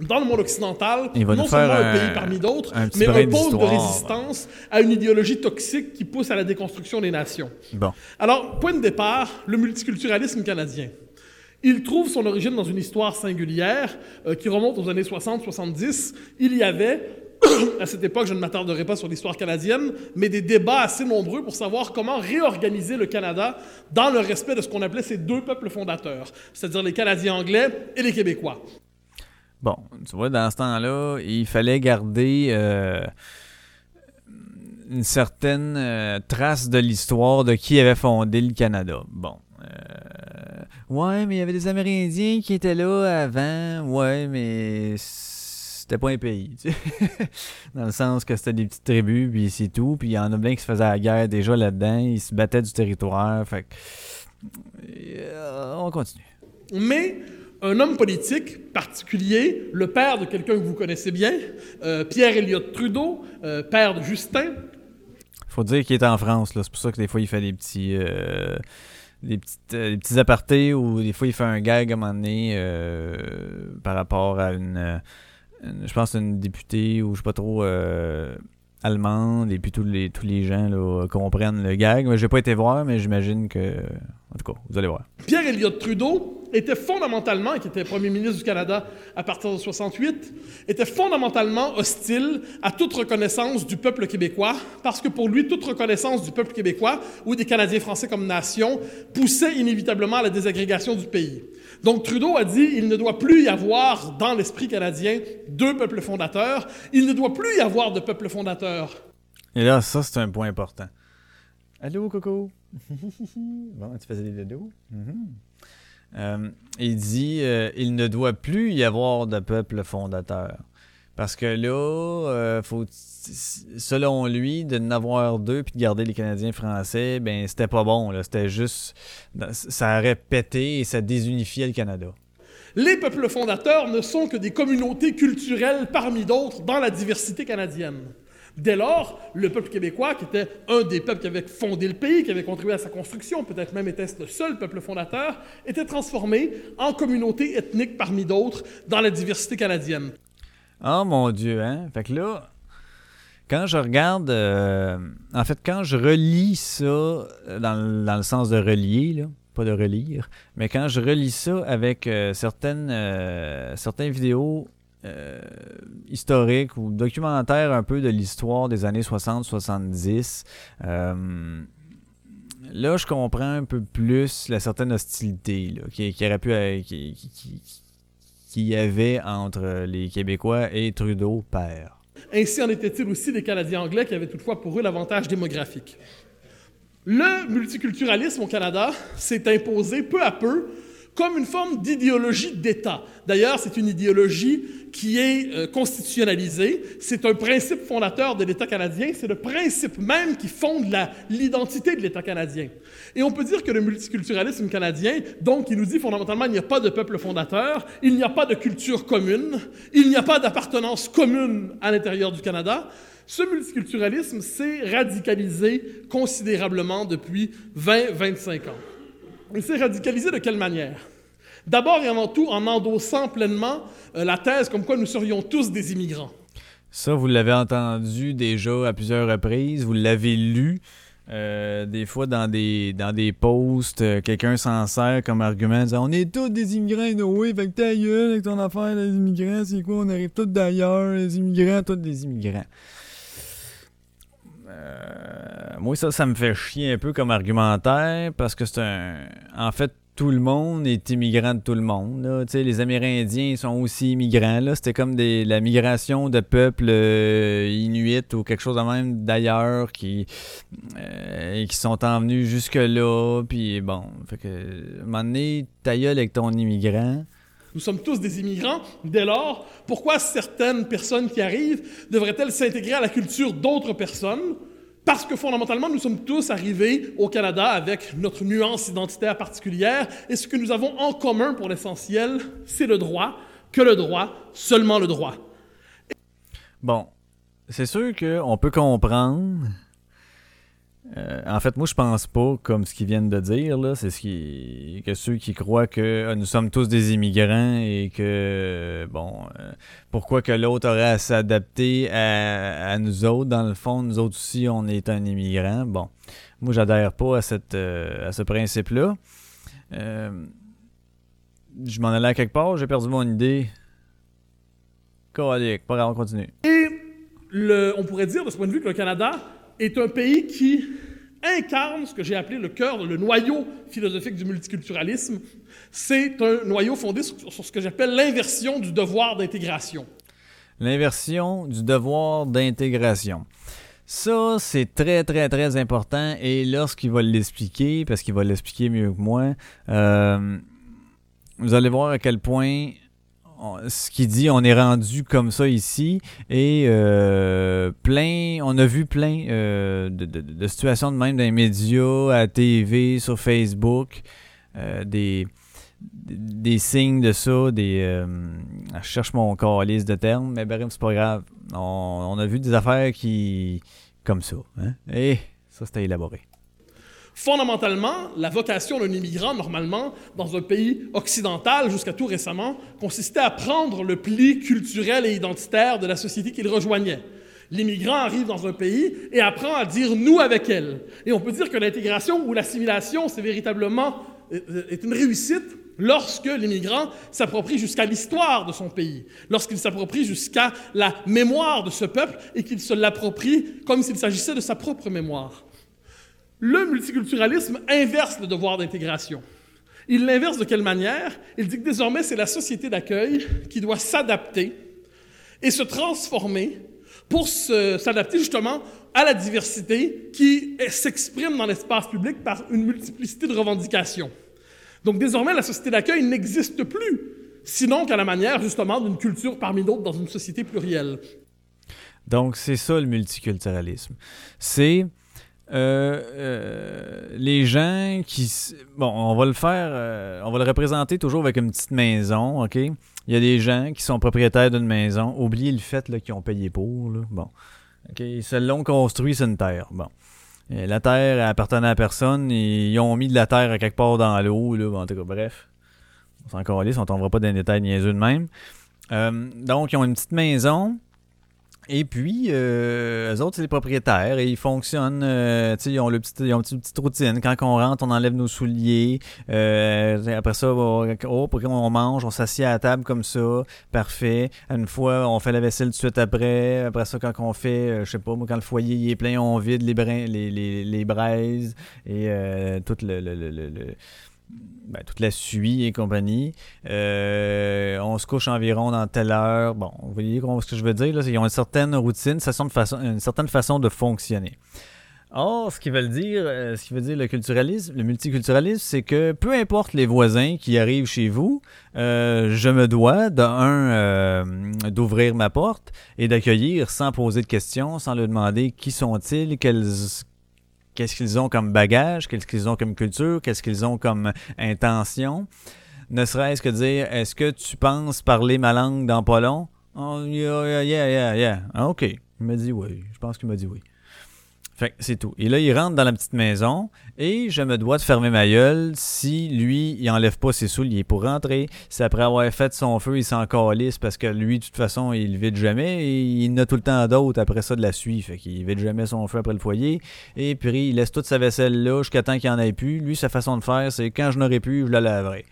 dans le monde occidental, non seulement un, pays parmi d'autres, mais un pôle de résistance à une idéologie toxique qui pousse à la déconstruction des nations. Bon. Alors, point de départ, le multiculturalisme canadien. Il trouve son origine dans une histoire singulière euh, qui remonte aux années 60-70. Il y avait, à cette époque, je ne m'attarderai pas sur l'histoire canadienne, mais des débats assez nombreux pour savoir comment réorganiser le Canada dans le respect de ce qu'on appelait ces deux peuples fondateurs, c'est-à-dire les Canadiens anglais et les Québécois. Bon, tu vois, dans ce temps-là, il fallait garder euh, une certaine euh, trace de l'histoire de qui avait fondé le Canada. Bon. Euh, ouais, mais il y avait des Amérindiens qui étaient là avant. Ouais, mais c'était pas un pays. Dans le sens que c'était des petites tribus, puis c'est tout. Puis il y en a plein qui se faisaient la guerre déjà là-dedans. Ils se battaient du territoire. Fait on continue. Mais un homme politique particulier, le père de quelqu'un que vous connaissez bien, euh, Pierre Elliott Trudeau, euh, père de Justin. Faut dire qu'il est en France, c'est pour ça que des fois il fait des petits, euh, des, petits apartés ou des fois il fait un gag à un moment donné par rapport à une, je pense une députée ou je sais pas trop allemande et puis tous les, tous les gens comprennent le gag. J'ai pas été voir, mais j'imagine que. En tout cas, vous allez voir. Pierre Elliott Trudeau était fondamentalement, qui était premier ministre du Canada à partir de 68, était fondamentalement hostile à toute reconnaissance du peuple québécois, parce que pour lui, toute reconnaissance du peuple québécois ou des Canadiens français comme nation poussait inévitablement à la désagrégation du pays. Donc Trudeau a dit il ne doit plus y avoir dans l'esprit canadien deux peuples fondateurs, il ne doit plus y avoir de peuple fondateur. Et là, ça, c'est un point important. Allô, Coco? bon, tu faisais des dodos? Mm il dit euh, il ne doit plus y avoir de peuple fondateur. Parce que là, euh, faut, selon lui, de n'avoir deux puis de garder les Canadiens français, ben c'était pas bon. C'était juste. Ça aurait pété et ça désunifiait le Canada. Les peuples fondateurs ne sont que des communautés culturelles parmi d'autres dans la diversité canadienne. Dès lors, le peuple québécois, qui était un des peuples qui avait fondé le pays, qui avait contribué à sa construction, peut-être même était le seul peuple fondateur, était transformé en communauté ethnique parmi d'autres dans la diversité canadienne. Oh mon Dieu, hein? Fait que là, quand je regarde, euh, en fait, quand je relis ça, euh, dans, le sens de relier, là, pas de relire, mais quand je relis ça avec euh, certaines, certaines vidéos historiques ou documentaires un peu de l'histoire des années 60-70, là, je comprends un peu plus la certaine hostilité là, qui, aurait pu... Qui, qui, qu'il y avait entre les Québécois et Trudeau père. Ainsi en était-il aussi des Canadiens anglais qui avaient toutefois pour eux l'avantage démographique. Le multiculturalisme au Canada s'est imposé peu à peu comme une forme d'idéologie d'État. D'ailleurs, c'est une idéologie qui est euh, constitutionnalisée. C'est un principe fondateur de l'État canadien. C'est le principe même qui fonde l'identité de l'État canadien. Et on peut dire que le multiculturalisme canadien, donc, il nous dit fondamentalement, il n'y a pas de peuple fondateur, il n'y a pas de culture commune, il n'y a pas d'appartenance commune à l'intérieur du Canada. Ce multiculturalisme s'est radicalisé considérablement depuis 20-25 ans. Il s'est radicalisé de quelle manière? D'abord et avant tout en endossant pleinement euh, la thèse comme quoi nous serions tous des immigrants. Ça, vous l'avez entendu déjà à plusieurs reprises, vous l'avez lu. Euh, des fois, dans des, dans des posts, euh, quelqu'un s'en sert comme argument disant On est tous des immigrants, Noé, fait que ta gueule avec ton affaire, les immigrants, c'est quoi On arrive tous d'ailleurs, les immigrants, tous des immigrants. Euh, moi, ça, ça me fait chier un peu comme argumentaire parce que c'est un. En fait, tout le monde est immigrant de tout le monde. Là. Les Amérindiens sont aussi immigrants. C'était comme des, la migration de peuples euh, inuits ou quelque chose de même d'ailleurs qui, euh, qui sont envenus jusque-là. Puis bon, fait que, à un moment donné, ta avec ton immigrant. Nous sommes tous des immigrants. Dès lors, pourquoi certaines personnes qui arrivent devraient-elles s'intégrer à la culture d'autres personnes? Parce que fondamentalement, nous sommes tous arrivés au Canada avec notre nuance identitaire particulière, et ce que nous avons en commun pour l'essentiel, c'est le droit, que le droit, seulement le droit. Bon, c'est sûr qu'on peut comprendre euh, en fait, moi, je pense pas comme ce qu'ils viennent de dire. C'est ce qui que ceux qui croient que euh, nous sommes tous des immigrants et que bon, euh, pourquoi que l'autre aurait à s'adapter à, nous autres? Dans le fond, nous autres aussi, on est un immigrant. Bon, moi, j'adhère pas à à ce principe-là. je m'en allais à quelque part, j'ai perdu mon idée. Colique, pas grave, on continue. Et le, on pourrait dire de ce point de vue que le Canada est un pays qui incarne ce que j'ai appelé le cœur, le noyau philosophique du multiculturalisme. C'est un noyau fondé sur, ce que j'appelle l'inversion du devoir d'intégration. L'inversion du devoir d'intégration. Ça, c'est très, très, très important. Et lorsqu'il va l'expliquer, parce qu'il va l'expliquer mieux que moi, euh, vous allez voir à quel point ce qu'il dit, on est rendu comme ça ici et euh, plein, on a vu plein euh, de, situations de même dans les médias, à TV, sur Facebook, euh, des, des signes de ça, des je cherche mon calice de termes, mais bref, c'est pas grave. On, a vu des affaires qui comme ça, hein? Et ça c'était élaboré. Fondamentalement, la vocation d'un immigrant, normalement, dans un pays occidental, jusqu'à tout récemment, consistait à prendre le pli culturel et identitaire de la société qu'il rejoignait. L'immigrant arrive dans un pays et apprend à dire nous avec elle. Et on peut dire que l'intégration ou l'assimilation, c'est véritablement euh, est une réussite lorsque l'immigrant s'approprie jusqu'à l'histoire de son pays, lorsqu'il s'approprie jusqu'à la mémoire de ce peuple et qu'il se l'approprie comme s'il s'agissait de sa propre mémoire. Le multiculturalisme inverse le devoir d'intégration. Il l'inverse de quelle manière? Il dit que désormais c'est la société d'accueil qui doit s'adapter et se transformer pour s'adapter justement à la diversité qui s'exprime dans l'espace public par une multiplicité de revendications. Donc désormais, la société d'accueil n'existe plus, sinon qu'à la manière justement d'une culture parmi d'autres dans une société plurielle. Donc c'est ça le multiculturalisme. C'est euh, euh, les gens qui. Bon, on va le faire, euh, on va le représenter toujours avec une petite maison, OK? Il y a des gens qui sont propriétaires d'une maison. Oubliez le fait qu'ils ont payé pour. Là. Bon. OK? Se l'ont construit sur une terre. Bon. Euh, la terre appartenait à personne ils ont mis de la terre à quelque part dans l'eau. Là. en tout cas, bref. On s'en calisse, on tombera pas dans les détails niaiseux de même. Euh, donc, ils ont une petite maison. Et puis, euh, eux autres, c'est les propriétaires et ils fonctionnent. Euh, ils, ont le petit, ils ont une petite, routine. Quand on rentre, on enlève nos souliers. Euh, après ça, oh, pour qu'on mange, on s'assied à la table comme ça. Parfait. Une fois, on fait la vaisselle tout de suite après. Après ça, quand on fait, euh, je sais pas, quand le foyer est plein, on vide les, les, les, les, braises et euh, tout le, le, le, le ben, toute la suie et compagnie. Euh, on se couche environ dans telle heure. Bon, vous voyez ce que je veux dire? Là, ils ont une certaine routine, une certaine façon de fonctionner. Or, ce qui veut dire, euh, ce qui veut dire le culturalisme, le multiculturalisme, c'est que peu importe les voisins qui arrivent chez vous, euh, je me dois d'un d'ouvrir ma porte et d'accueillir sans poser de questions, sans leur demander qui sont-ils, quels qu'est-ce qu'ils ont comme bagage, qu'est-ce qu'ils ont comme culture, qu'est-ce qu'ils ont comme intention? Ne serait-ce que dire, est-ce que tu penses parler ma langue dans pas long? Oh, yeah, yeah, yeah, yeah. Ah, OK. Il m'a dit oui. Je pense qu'il m'a dit oui. Fait c'est tout. Et là, il rentre dans la petite maison et je me dois de fermer ma gueule si lui, il enlève pas ses souliers pour rentrer. Si après avoir fait son feu, il s'en calisse parce que lui, de toute façon, il vide jamais et il n'a tout le temps d'autres après ça de la suie. Fait qu'il vide jamais son feu après le foyer. Et puis, il laisse toute sa vaisselle là jusqu'à temps qu'il en ait plus. Lui, sa façon de faire, c'est quand je n'aurai plus, je la laverai.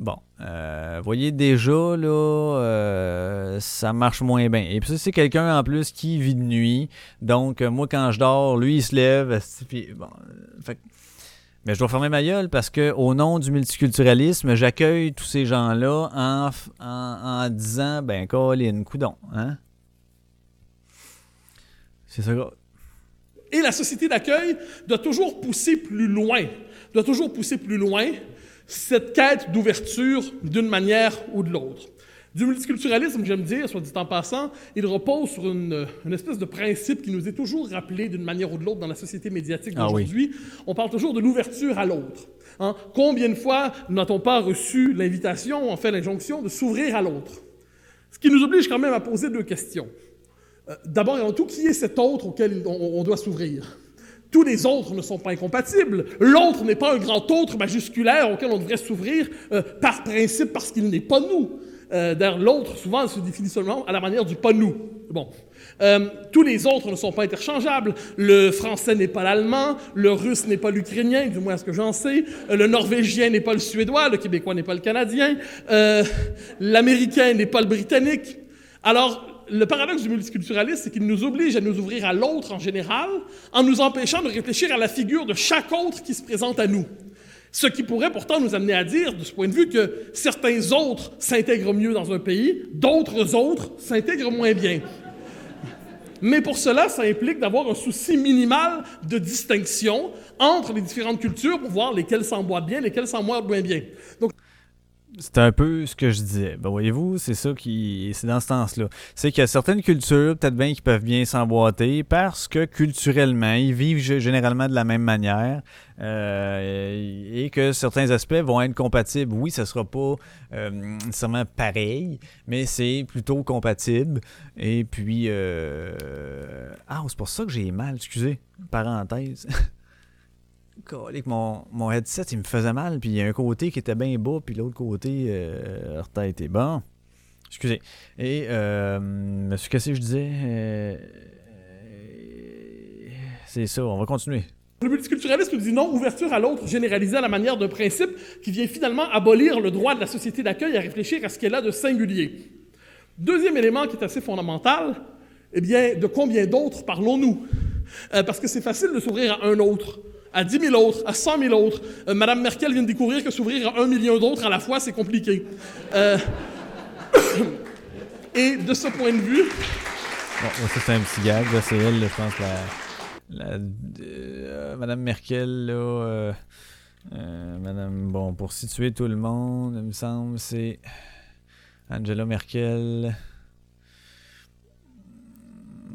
Bon, euh, voyez déjà, là, euh, ça marche moins bien. Et puis c'est quelqu'un en plus qui vit de nuit. Donc, euh, moi, quand je dors, lui, il se lève. Puis, bon, mais je dois fermer ma gueule parce que au nom du multiculturalisme, j'accueille tous ces gens-là en, en, en, disant, ben, Colin, coudon, hein? C'est ça. Et la société d'accueil doit toujours pousser plus loin. Doit toujours pousser plus loin cette quête d'ouverture d'une manière ou de l'autre. Du multiculturalisme, j'aime dire, soit dit en passant, il repose sur une, espèce de principe qui nous est toujours rappelé d'une manière ou de l'autre dans la société médiatique ah d'aujourd'hui. On parle toujours de l'ouverture à l'autre. Hein? Combien de fois n'a-t-on pas reçu l'invitation, en fait l'injonction, de s'ouvrir à l'autre? Ce qui nous oblige quand même à poser deux questions. Euh, d'abord et avant tout, qui est cet autre auquel on doit s'ouvrir? Tous les autres ne sont pas incompatibles. L'autre n'est pas un grand autre majusculaire auquel on devrait s'ouvrir euh, par principe parce qu'il n'est pas nous. Euh, D'ailleurs, l'autre, souvent, se définit seulement à la manière du pas nous. Bon. Euh, tous les autres ne sont pas interchangeables. Le français n'est pas l'allemand, le russe n'est pas l'ukrainien, du moins ce que j'en sais. Euh, le norvégien n'est pas le suédois, le québécois n'est pas le canadien. Euh, l'américain n'est pas le britannique. Alors, le paradoxe du multiculturalisme, c'est qu'il nous oblige à nous ouvrir à l'autre en général, en nous empêchant de réfléchir à la figure de chaque autre qui se présente à nous. Ce qui pourrait pourtant nous amener à dire, de ce point de vue, que certains autres s'intègrent mieux dans un pays, d'autres autres s'intègrent moins bien. Mais pour cela, ça implique d'avoir un souci minimal de distinction entre les différentes cultures pour voir lesquelles s'emboîtent bien, lesquelles s'emboîtent moins bien. Donc, c'est un peu ce que je disais. Ben, voyez-vous, c'est ça qui. C'est dans ce sens-là. C'est qu'il y a certaines cultures, peut-être bien, qui peuvent bien s'emboîter parce que culturellement, ils vivent généralement de la même manière euh, et que certains aspects vont être compatibles. Oui, ça sera pas euh, nécessairement pareil, mais c'est plutôt compatible. Et puis. Euh... Ah, c'est pour ça que j'ai mal, excusez. Parenthèse. mon, mon headset, il me faisait mal, puis il y a un côté qui était bien bas, puis l'autre côté, euh, était bon. Excusez. Et, euh, Monsieur Cassé, je disais? euh, c'est ça, on va continuer. Le multiculturalisme dit non, ouverture à l'autre généralisée à la manière d'un principe qui vient finalement abolir le droit de la société d'accueil à réfléchir à ce qu'elle a de singulier. Deuxième élément qui est assez fondamental, eh bien, de combien d'autres parlons-nous? Euh, parce que c'est facile de s'ouvrir à un autre, à 10 000 autres, à 100 000 autres. Euh, Madame Merkel vient de découvrir que s'ouvrir à un million d'autres à la fois, c'est compliqué. Euh, et de ce point de vue, Bon, ça, c'est un petit gag. C'est elle, je pense, la. la euh, Madame Merkel, là. euh, Madame. Bon, pour situer tout le monde, il me semble, c'est. Angela Merkel.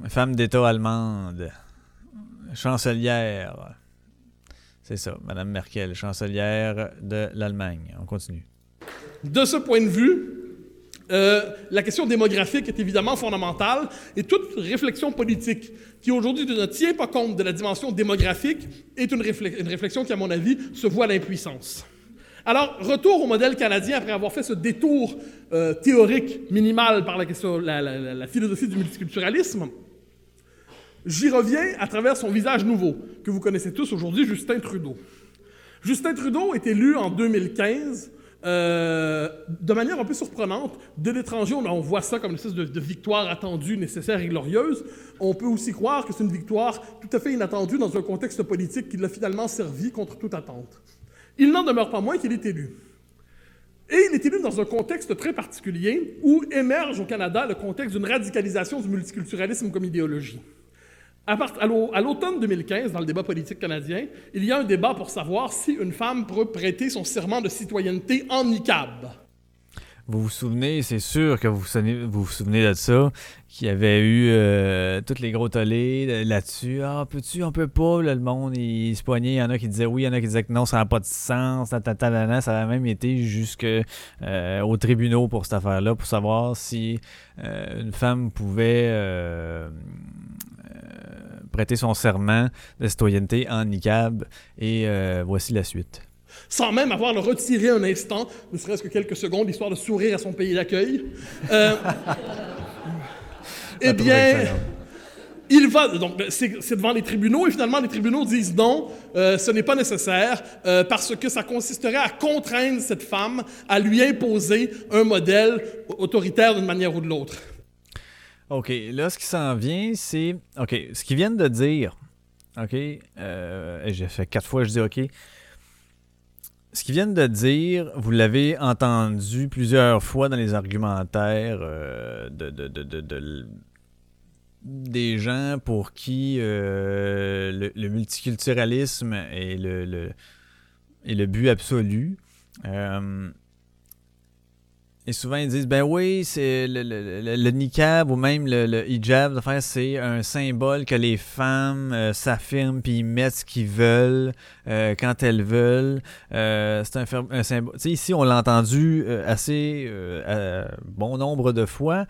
Femme d'État allemande. Chancelière. C'est ça, Madame Merkel, chancelière de l'Allemagne. On continue. De ce point de vue, euh, la question démographique est évidemment fondamentale et toute réflexion politique qui aujourd'hui ne tient pas compte de la dimension démographique est une, réflex- une réflexion qui, à mon avis, se voit à l'impuissance. Alors, retour au modèle canadien après avoir fait ce détour euh, théorique minimal par la, question, la philosophie du multiculturalisme. J'y reviens à travers son visage nouveau, que vous connaissez tous aujourd'hui, Justin Trudeau. Justin Trudeau est élu en 2015 euh, de manière un peu surprenante. De l'étranger, on, voit ça comme une espèce de, de victoire attendue, nécessaire et glorieuse. On peut aussi croire que c'est une victoire tout à fait inattendue dans un contexte politique qui l'a finalement servi contre toute attente. Il n'en demeure pas moins qu'il est élu. Et il est élu dans un contexte très particulier où émerge au Canada le contexte d'une radicalisation du multiculturalisme comme idéologie. À, l'automne 2015, dans le débat politique canadien, il y a un débat pour savoir si une femme peut prêter son serment de citoyenneté en niqab. Vous vous souvenez, c'est sûr que vous vous souvenez, de ça, qu'il y avait eu euh, tous les gros tollés là-dessus. Ah, peux-tu, on peut pas, le monde, il se poignait. Il y en a qui disaient oui, il y en a qui disaient que non, ça n'a pas de sens. ta, ta, ta. Ça a même été jusque euh, aux tribunaux pour cette affaire-là, pour savoir si euh, une femme pouvait euh, prêter son serment de citoyenneté en niqab. Et euh, voici la suite. sans même avoir le retiré un instant, ne serait-ce que quelques secondes, histoire de sourire à son pays d'accueil. Euh, eh bien, il va. Donc, c'est c'est devant les tribunaux, et finalement, les tribunaux disent non, euh, ce n'est pas nécessaire, euh, parce que ça consisterait à contraindre cette femme à lui imposer un modèle autoritaire d'une manière ou de l'autre. OK, là, ce qui s'en vient, c'est. OK, ce qu'ils viennent de dire. OK, euh, j'ai fait quatre fois, je dis OK. Ce qu'ils viennent de dire, vous l'avez entendu plusieurs fois dans les argumentaires euh, de, de- de- de- de- des gens pour qui euh, le, le multiculturalisme est le, le- est le but absolu. Et souvent, ils disent, ben oui, c'est le, le, le- le niqab ou même le, hijab, c'est un symbole que les femmes euh, s'affirment puis ils mettent ce qu'ils veulent euh, quand elles veulent. Euh, c'est un, un symbole. Tu sais, ici, on l'a entendu euh, assez euh, bon nombre de fois.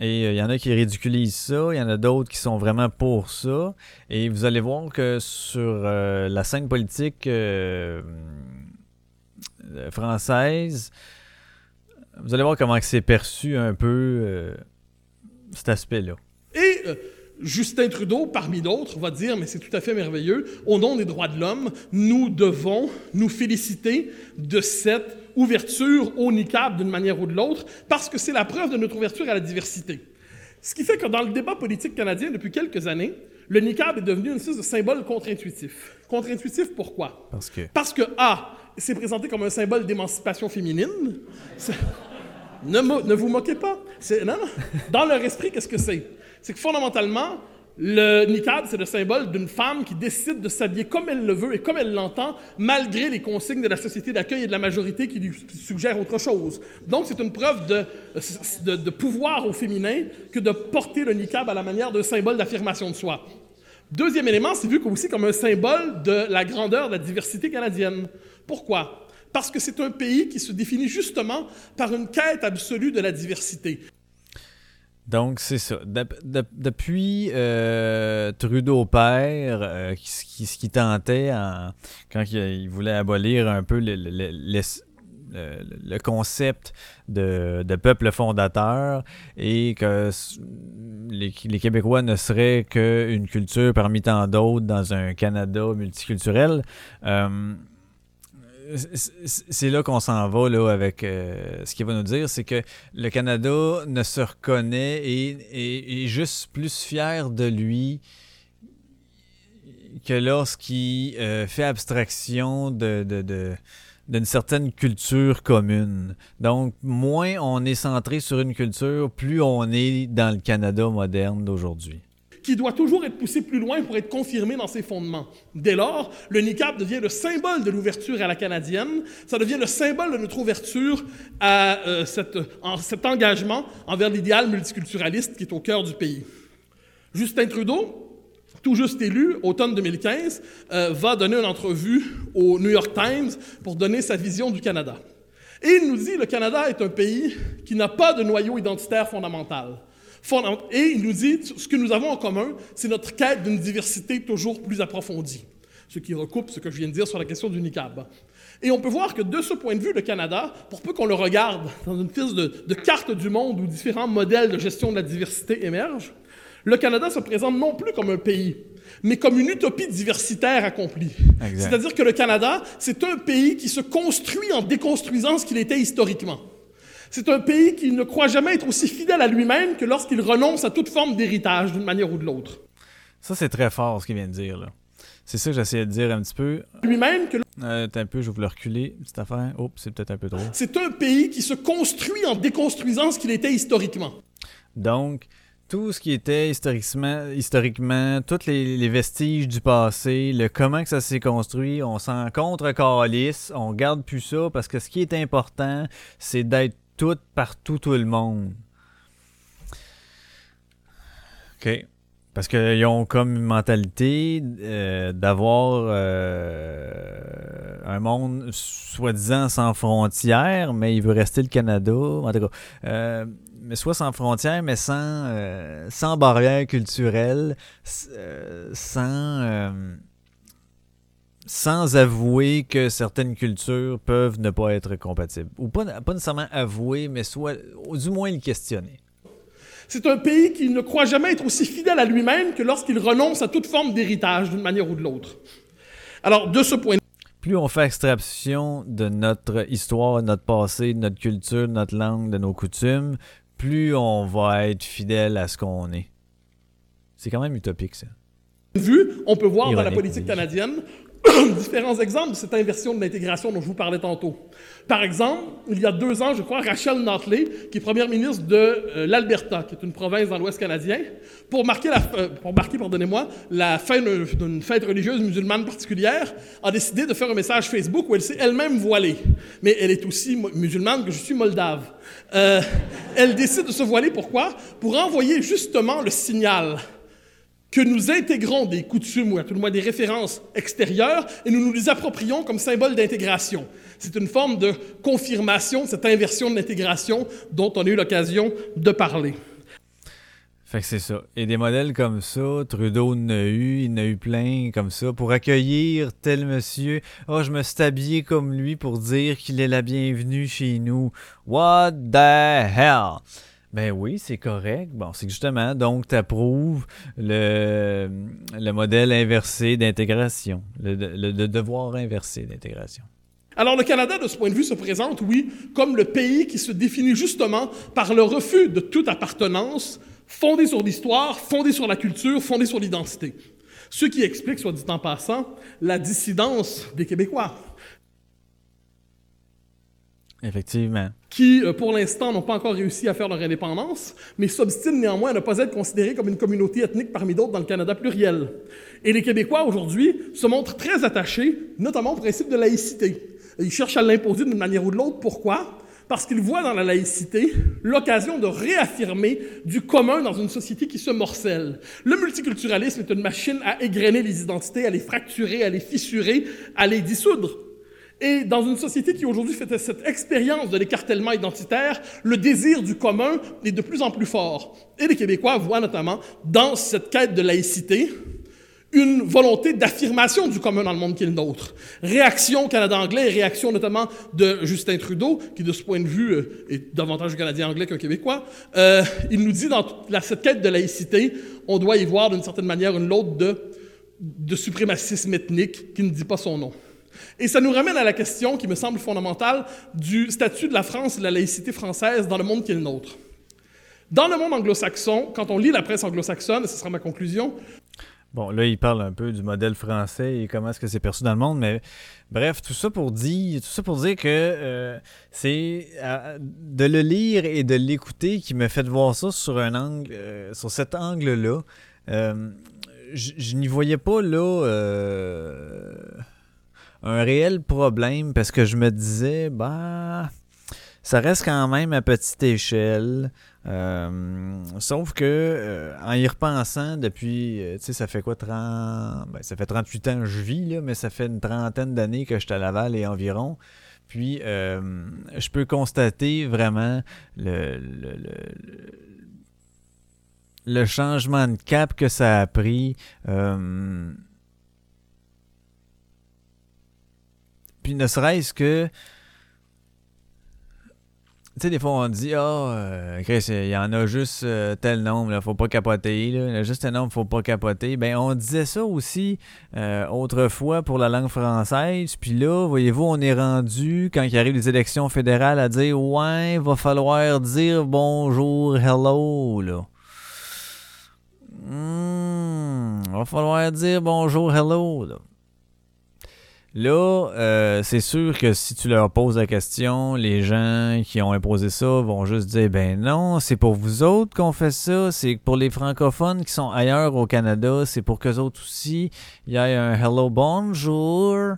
Et il y en a qui ridiculisent ça, il y en a d'autres qui sont vraiment pour ça. Et vous allez voir que sur la scène politique française, vous allez voir comment c'est perçu un peu euh, cet aspect-là. Et euh, Justin Trudeau, parmi d'autres, va dire, mais c'est tout à fait merveilleux, au nom des droits de l'homme, nous devons nous féliciter de cette ouverture au niqab d'une manière ou de l'autre, parce que c'est la preuve de notre ouverture à la diversité. Ce qui fait que dans le débat politique canadien depuis quelques années, le niqab est devenu une espèce de symbole contre-intuitif. Contre-intuitif pourquoi? Parce que. Parce que, A, c'est présenté comme un symbole d'émancipation féminine. Ne, vous moquez pas. Dans leur esprit, qu'est-ce que c'est? C'est que fondamentalement, le niqab, c'est le symbole d'une femme qui décide de s'habiller comme elle le veut et comme elle l'entend, malgré les consignes de la société d'accueil et de la majorité qui lui suggèrent autre chose. Donc, c'est une preuve de, de, de pouvoir au féminin que de porter le niqab à la manière d'un symbole d'affirmation de soi. Deuxième élément, c'est vu aussi comme un symbole de la grandeur de la diversité canadienne. Pourquoi? Parce que c'est un pays qui se définit justement par une quête absolue de la diversité. Donc, c'est ça. Dep- dep- depuis euh, Trudeau père, euh, ce qui tentait en- quand il, voulait abolir un peu le, concept de, peuple fondateur et que les, Québécois ne seraient qu'une culture parmi tant d'autres dans un Canada multiculturel. Euh, c'est là qu'on s'en va là, avec euh, ce qu'il va nous dire, c'est que le Canada ne se reconnaît et est juste plus fier de lui que lorsqu'il euh, fait abstraction d'une certaine culture commune. Donc, moins on est centré sur une culture, plus on est dans le Canada moderne d'aujourd'hui qui doit toujours être poussé plus loin pour être confirmé dans ses fondements. Dès lors, le NICAP devient le symbole de l'ouverture à la canadienne, ça devient le symbole de notre ouverture à euh, cet engagement envers l'idéal multiculturaliste qui est au cœur du pays. Justin Trudeau, tout juste élu, automne 2015, euh, va donner une entrevue au New York Times pour donner sa vision du Canada. Et il nous dit le Canada est un pays qui n'a pas de noyau identitaire fondamental. Et il nous dit ce que nous avons en commun, c'est notre quête d'une diversité toujours plus approfondie. Ce qui recoupe ce que je viens de dire sur la question du NICAB. Et on peut voir que de ce point de vue, le Canada, pour peu qu'on le regarde dans une piste de, de carte du monde où différents modèles de gestion de la diversité émergent, le Canada se présente non plus comme un pays, mais comme une utopie diversitaire accomplie. C'est-à-dire que le Canada, c'est un pays qui se construit en déconstruisant ce qu'il était historiquement. C'est un pays qui ne croit jamais être aussi fidèle à lui-même que lorsqu'il renonce à toute forme d'héritage d'une manière ou de l'autre. Ça, c'est très fort ce qu'il vient de dire. Là. C'est ça que j'essayais de dire un petit peu. Lui-même que. Euh, un peu, je vais le reculer, cette affaire. Oh, c'est peut-être un peu trop. C'est un pays qui se construit en déconstruisant ce qu'il était historiquement. Donc, tout ce qui était historiquement, historiquement tous les, vestiges du passé, le comment que ça s'est construit, on s'en contre calice, on garde plus ça parce que ce qui est important, c'est d'être tout partout tout le monde. OK. Parce qu'ils ont comme une mentalité euh, d'avoir euh, un monde soi-disant sans frontières, mais il veut rester le Canada. En tout cas, euh, mais soit sans frontières, mais sans, sans barrières culturelles, sans, sans avouer que certaines cultures peuvent ne pas être compatibles. Ou pas, pas nécessairement avouer, mais soit, ou du moins le questionner. C'est un pays qui ne croit jamais être aussi fidèle à lui-même que lorsqu'il renonce à toute forme d'héritage d'une manière ou de l'autre. Alors, de ce point de plus on fait extraction de notre histoire, de notre passé, de notre culture, de notre langue, de nos coutumes, plus on va être fidèle à ce qu'on est. C'est quand même utopique, ça. Vu, on peut voir dans la politique canadienne différents exemples de cette inversion de l'intégration dont je vous parlais tantôt. Par exemple, il y a deux ans, je crois, Rachel Notley, qui est première ministre de euh, l'Alberta, qui est une province dans l'Ouest canadien, pour marquer, la, euh, pour marquer pardonnez-moi, la fin d'une fête religieuse musulmane particulière, a décidé de faire un message Facebook où elle s'est elle-même voilée. Mais elle est aussi musulmane que je suis moldave. Euh, elle décide de se voiler, pourquoi? Pour envoyer justement le signal que nous intégrons des coutumes ou à tout le moins des références extérieures et nous nous les approprions comme symbole d'intégration. C'est une forme de confirmation cette inversion de l'intégration dont on a eu l'occasion de parler. Fait que c'est ça. Et des modèles comme ça, Trudeau en a eu, il en a eu plein comme ça, pour accueillir tel monsieur. Oh, je me suis habillé comme lui pour dire qu'il est la bienvenue chez nous. What the hell? Ben oui, c'est correct. Bon, c'est justement, donc, tu approuves le, le modèle inversé d'intégration, le, devoir inversé d'intégration. Alors le Canada, de ce point de vue, se présente, oui, comme le pays qui se définit justement par le refus de toute appartenance fondée sur l'histoire, fondée sur la culture, fondée sur l'identité. Ce qui explique, soit dit en passant, la dissidence des Québécois. Effectivement. Qui, euh, pour l'instant, n'ont pas encore réussi à faire leur indépendance, mais s'obstinent néanmoins à ne pas être considérés comme une communauté ethnique parmi d'autres dans le Canada pluriel. Et les Québécois, aujourd'hui, se montrent très attachés, notamment au principe de laïcité. Ils cherchent à l'imposer d'une manière ou de l'autre. Pourquoi? Parce qu'ils voient dans la laïcité l'occasion de réaffirmer du commun dans une société qui se morcelle. Le multiculturalisme est une machine à égrener les identités, à les fracturer, à les fissurer, à les dissoudre. Et dans une société qui aujourd'hui fait cette expérience de l'écartèlement identitaire, le désir du commun est de plus en plus fort. Et les Québécois voient notamment dans cette quête de laïcité une volonté d'affirmation du commun dans le monde qui est le nôtre. Réaction Canada anglais réaction notamment de Justin Trudeau, qui de ce point de vue euh, est davantage Canadien anglais qu'un Québécois. Euh, il nous dit dans la, cette quête de laïcité, on doit y voir d'une certaine manière une lote de, de suprémacisme ethnique qui ne dit pas son nom. Et ça nous ramène à la question qui me semble fondamentale du statut de la France et de la laïcité française dans le monde qui est le nôtre. Dans le monde anglo-saxon, quand on lit la presse anglo-saxonne, et ce sera ma conclusion, Bon, là, il parle un peu du modèle français et comment est-ce que c'est perçu dans le monde, mais bref, tout ça pour dire, tout ça pour dire que euh, c'est de le lire et de l'écouter qui me fait voir ça sur un angle, euh, sur cet angle-là. Euh, je n'y voyais pas là un réel problème parce que je me disais, bah, ça reste quand même à petite échelle. Euh, sauf que euh, en y repensant depuis, euh, tu sais, ça fait quoi 30, ben, ça fait 38 ans que je vis mais ça fait une trentaine d'années que je suis à Laval et environ. Puis je peux constater vraiment le, changement de cap que ça a pris. Puis ne serait-ce que tu sais, des fois, on dit, ah, oh, il y en a juste euh, tel nombre, là, faut pas capoter, là. Il y a juste tel nombre, faut pas capoter. Ben, on disait ça aussi euh, autrefois pour la langue française. Puis là, voyez-vous, on est rendu, quand il arrive les élections fédérales, à dire, ouais, va falloir dire bonjour, hello, là. Hmm, va falloir dire bonjour, hello, là. Là, euh, c'est sûr que si tu leur poses la question, les gens qui ont imposé ça vont juste dire ben non, c'est pour vous autres qu'on fait ça, c'est pour les francophones qui sont ailleurs au Canada, c'est pour qu'eux autres aussi, il y ait un hello bonjour.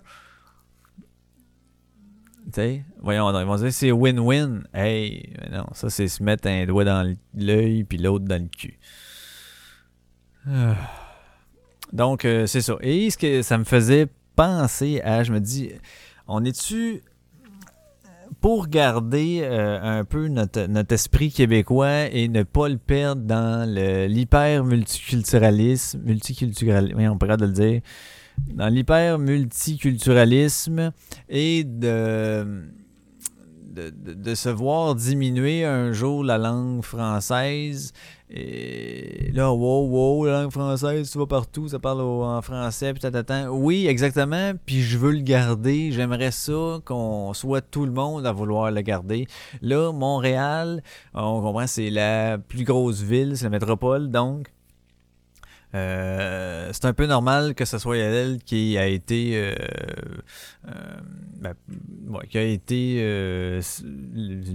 Tu sais, voyons, ils vont dire c'est win-win. Hey, non, ça c'est se mettre un doigt dans l'œil puis l'autre dans le cul. Ah. Donc, euh, c'est ça. Et ce que ça me faisait penser à, je me dis, on est-tu pour garder euh, un peu notre, esprit québécois et ne pas le perdre dans l'hyper multiculturalisme, multiculturalisme, oui, on pourrait le dire, dans l'hyper multiculturalisme et de de, se voir diminuer un jour la langue française. Et là, wow, wow, la langue française, tu vas partout, ça parle en français, puis t'attends. Oui, exactement, puis je veux le garder. J'aimerais ça qu'on soit tout le monde à vouloir le garder. Là, Montréal, on comprend, c'est la plus grosse ville, c'est la métropole, donc euh, c'est un peu normal que ce soit elle qui a été euh, euh, ben, qui a été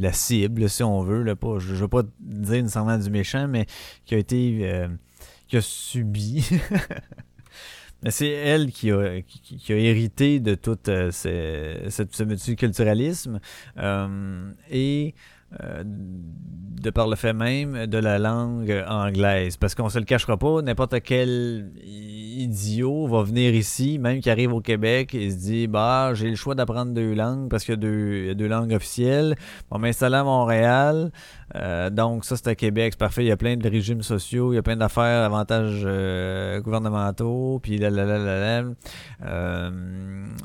la cible si on veut là, pas, je, ne veux pas dire nécessairement du méchant mais qui a été qui a subi. C'est elle qui a, qui, a hérité de tout ce, ce, multiculturalisme. Et euh, de par le fait même de la langue anglaise. Parce qu'on se le cachera pas, n'importe quel idiot va venir ici, même qui arrive au Québec, et se dit Bah, j'ai le choix d'apprendre deux langues parce qu'il y a deux, langues officielles. On m'installer à Montréal. Euh, donc, ça, c'est à Québec, c'est parfait. Il y a plein de régimes sociaux, il y a plein d'affaires, avantages euh, gouvernementaux, puis là, là, là, là, là.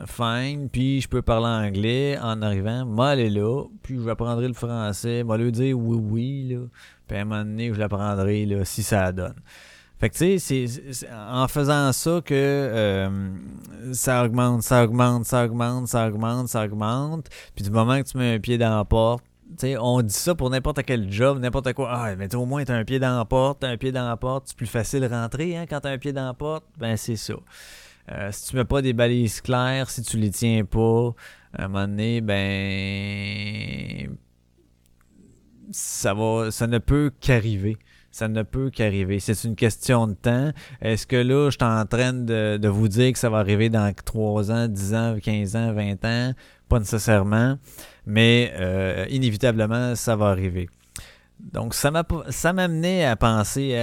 fine. Puis, je peux parler anglais en arrivant. Moi, aller là, puis j'apprendrai le français. Moi, lui dire oui, oui, là. Puis à un moment donné, je l'apprendrai, là, si ça donne. Fait que tu sais, c'est en faisant ça que euh, ça augmente, ça augmente, ça augmente, ça augmente, ça augmente. Puis du moment que tu mets un pied dans la porte, on dit ça pour n'importe quel job, n'importe quoi. Ah, mais au moins, tu un pied dans la porte, as un pied dans la porte, c'est plus facile de rentrer hein, quand tu as un pied dans la porte. Ben, c'est ça. Euh, si tu mets pas des balises claires, si tu les tiens pas, à un moment donné, ben. Ça va. Ça ne peut qu'arriver. Ça ne peut qu'arriver. C'est une question de temps. Est-ce que là, je suis en train de, de, vous dire que ça va arriver dans 3 ans, 10 ans, 15 ans, 20 ans? Pas nécessairement mais euh, inévitablement, ça va arriver. Donc, ça m'a m'amenait à penser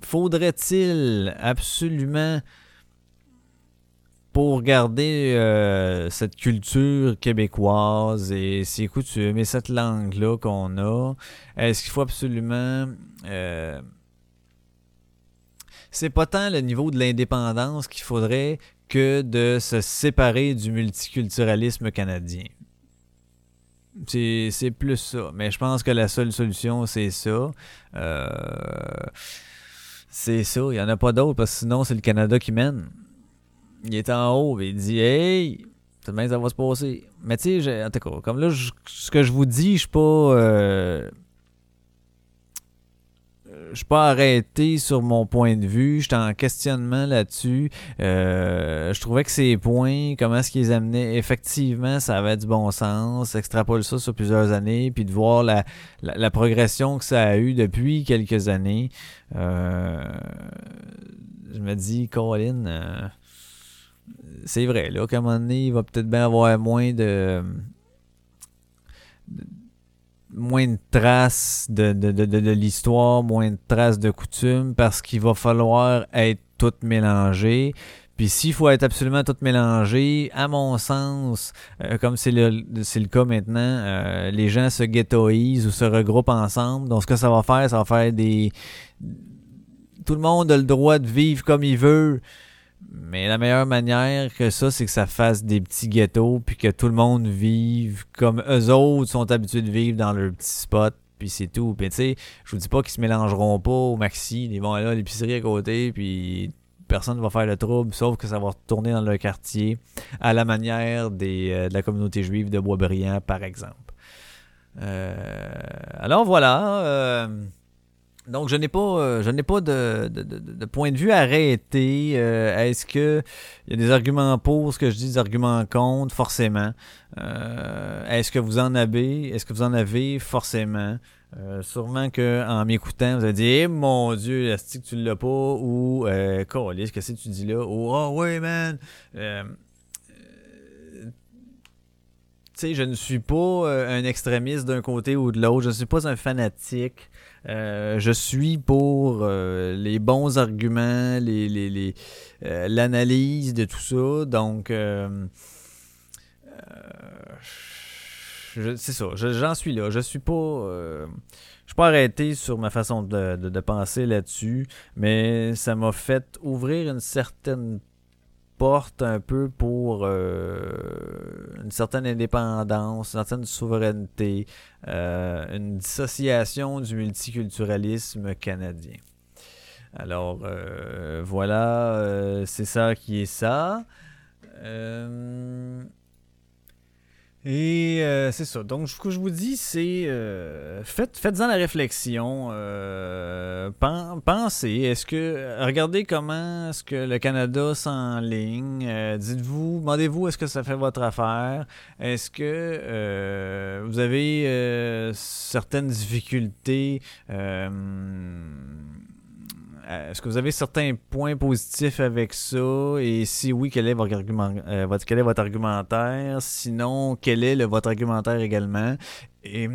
faudrait-il absolument pour garder euh, cette culture québécoise et ces coutumes et cette langue-là qu'on a, est-ce qu'il faut absolument euh, c'est pas tant le niveau de l'indépendance qu'il faudrait que de se séparer du multiculturalisme canadien. C'est plus ça. Mais je pense que la seule solution, c'est ça. Euh, c'est ça. Il n'y en a pas d'autre parce que sinon, c'est le Canada qui mène. Il est en haut et il dit Hey, demain, ça va se passer. Mais tu sais, en tout cas, comme là, ce que je vous dis, je suis pas. Euh, je suis pas arrêté sur mon point de vue. J'étais en questionnement là-dessus. Euh, je trouvais que ces points, comment est-ce qu'ils amenaient, effectivement, ça avait du bon sens. Extrapole ça sur plusieurs années, puis de voir la, progression que ça a eu depuis quelques années. Euh, je me dis, Colin, euh, c'est vrai, là, qu'à un moment donné, il va peut-être bien avoir moins de moins de traces de, de, de, de l'histoire, moins de traces de coutumes, parce qu'il va falloir être tout mélangé. Puis s'il faut être absolument tout mélangé, à mon sens, euh, comme c'est le, le cas maintenant, euh, les gens se ghettoisent ou se regroupent ensemble. Donc ce que ça va faire, ça va faire des... Tout le monde a le droit de vivre comme il veut. Mais la meilleure manière que ça, c'est que ça fasse des petits ghettos, puis que tout le monde vive comme eux autres sont habitués de vivre dans leur petit spot, puis c'est tout. Puis tu sais, je vous dis pas qu'ils se mélangeront pas au maxi, ils vont aller à l'épicerie à côté, puis personne ne va faire le trouble, sauf que ça va retourner dans leur quartier, à la manière des, euh, de la communauté juive de Boisbriand, par exemple. Euh, alors voilà. Euh, donc, je n'ai pas, euh, je n'ai pas de, de, de, point de vue arrêté. Euh, est-ce que il y a des arguments pour ce que je dis, des arguments contre, forcément. Euh, est-ce que vous en avez, est-ce que vous en avez? Forcément. sûrement que en m'écoutant, vous allez dire eh, mon Dieu, est-ce que tu l'as pas ou euh, qu'est-ce que tu dis là? Ou oh ouais man. tu sais, je ne suis pas un extrémiste d'un côté ou de l'autre. Je ne suis pas un fanatique. Euh, je suis pour euh, les bons arguments, euh, l'analyse de tout ça. Donc, c'est ça. j'en suis là. Je suis pas. je suis pas arrêté sur ma façon de penser là-dessus, mais ça m'a fait ouvrir une certaine porte un peu pour euh, une certaine indépendance, une certaine souveraineté, euh, une dissociation du multiculturalisme canadien. Alors euh, voilà, c'est ça qui est ça. Et euh, c'est ça. Donc, ce que je vous dis, c'est euh, faites, faites-en la réflexion. Euh, pensez. Est-ce que regardez comment est-ce que le Canada s'enligne. dites-vous, demandez-vous est-ce que ça fait votre affaire? Est-ce que vous avez certaines difficultés euh, est-ce que vous avez certains points positifs avec ça? Et si oui, quel est votre, argument, euh, votre argumentaire? Sinon, quel est le, votre argumentaire également? Et.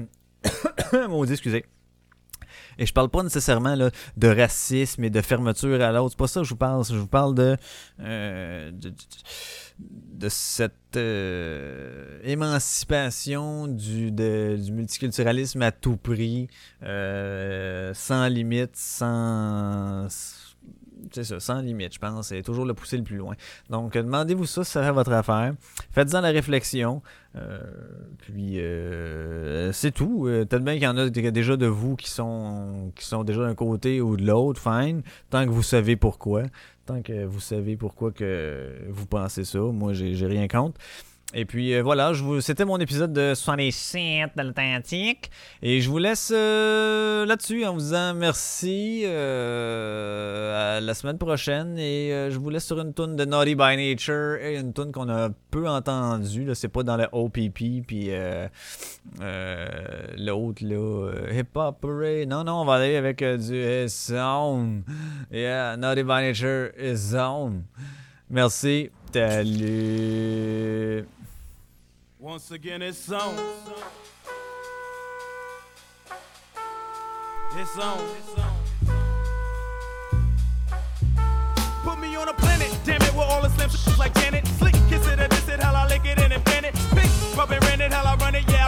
Maudit, excusez. Et je parle pas nécessairement là, de racisme et de fermeture à l'autre. C'est pas ça que je vous parle. Je vous parle de, euh, de, cette euh, émancipation du, du multiculturalisme à tout prix, euh, sans limite, sans c'est ça, sans limite, je pense. C'est toujours le pousser le plus loin. Donc, demandez-vous ça si ça fait votre affaire. Faites-en la réflexion. Euh, puis, euh, c'est tout. Euh, peut-être bien qu'il y en a déjà de vous qui sont, qui sont déjà d'un côté ou de l'autre. Fine. Tant que vous savez pourquoi. Tant que vous savez pourquoi que vous pensez ça. Moi, j'ai rien contre. Et puis euh, voilà, c'était mon épisode de 67 de l'Atlantique. Et je vous laisse euh, là-dessus en vous disant merci euh, à la semaine prochaine. Et je vous laisse sur une tune de Naughty by Nature et une tune qu'on a peu entendue. C'est pas dans le OPP. Puis l'autre, là, Hip Hop Non, non, on va aller avec du Zone. Yeah, Naughty by Nature is Zone. Merci. Salut. Once again, it's on. It's on. Put me on a planet, damn it, with all the slim like Janet. Slick, kiss it or diss it, how I lick it and invent it. Big, rub it, rent it, how I run it, yeah,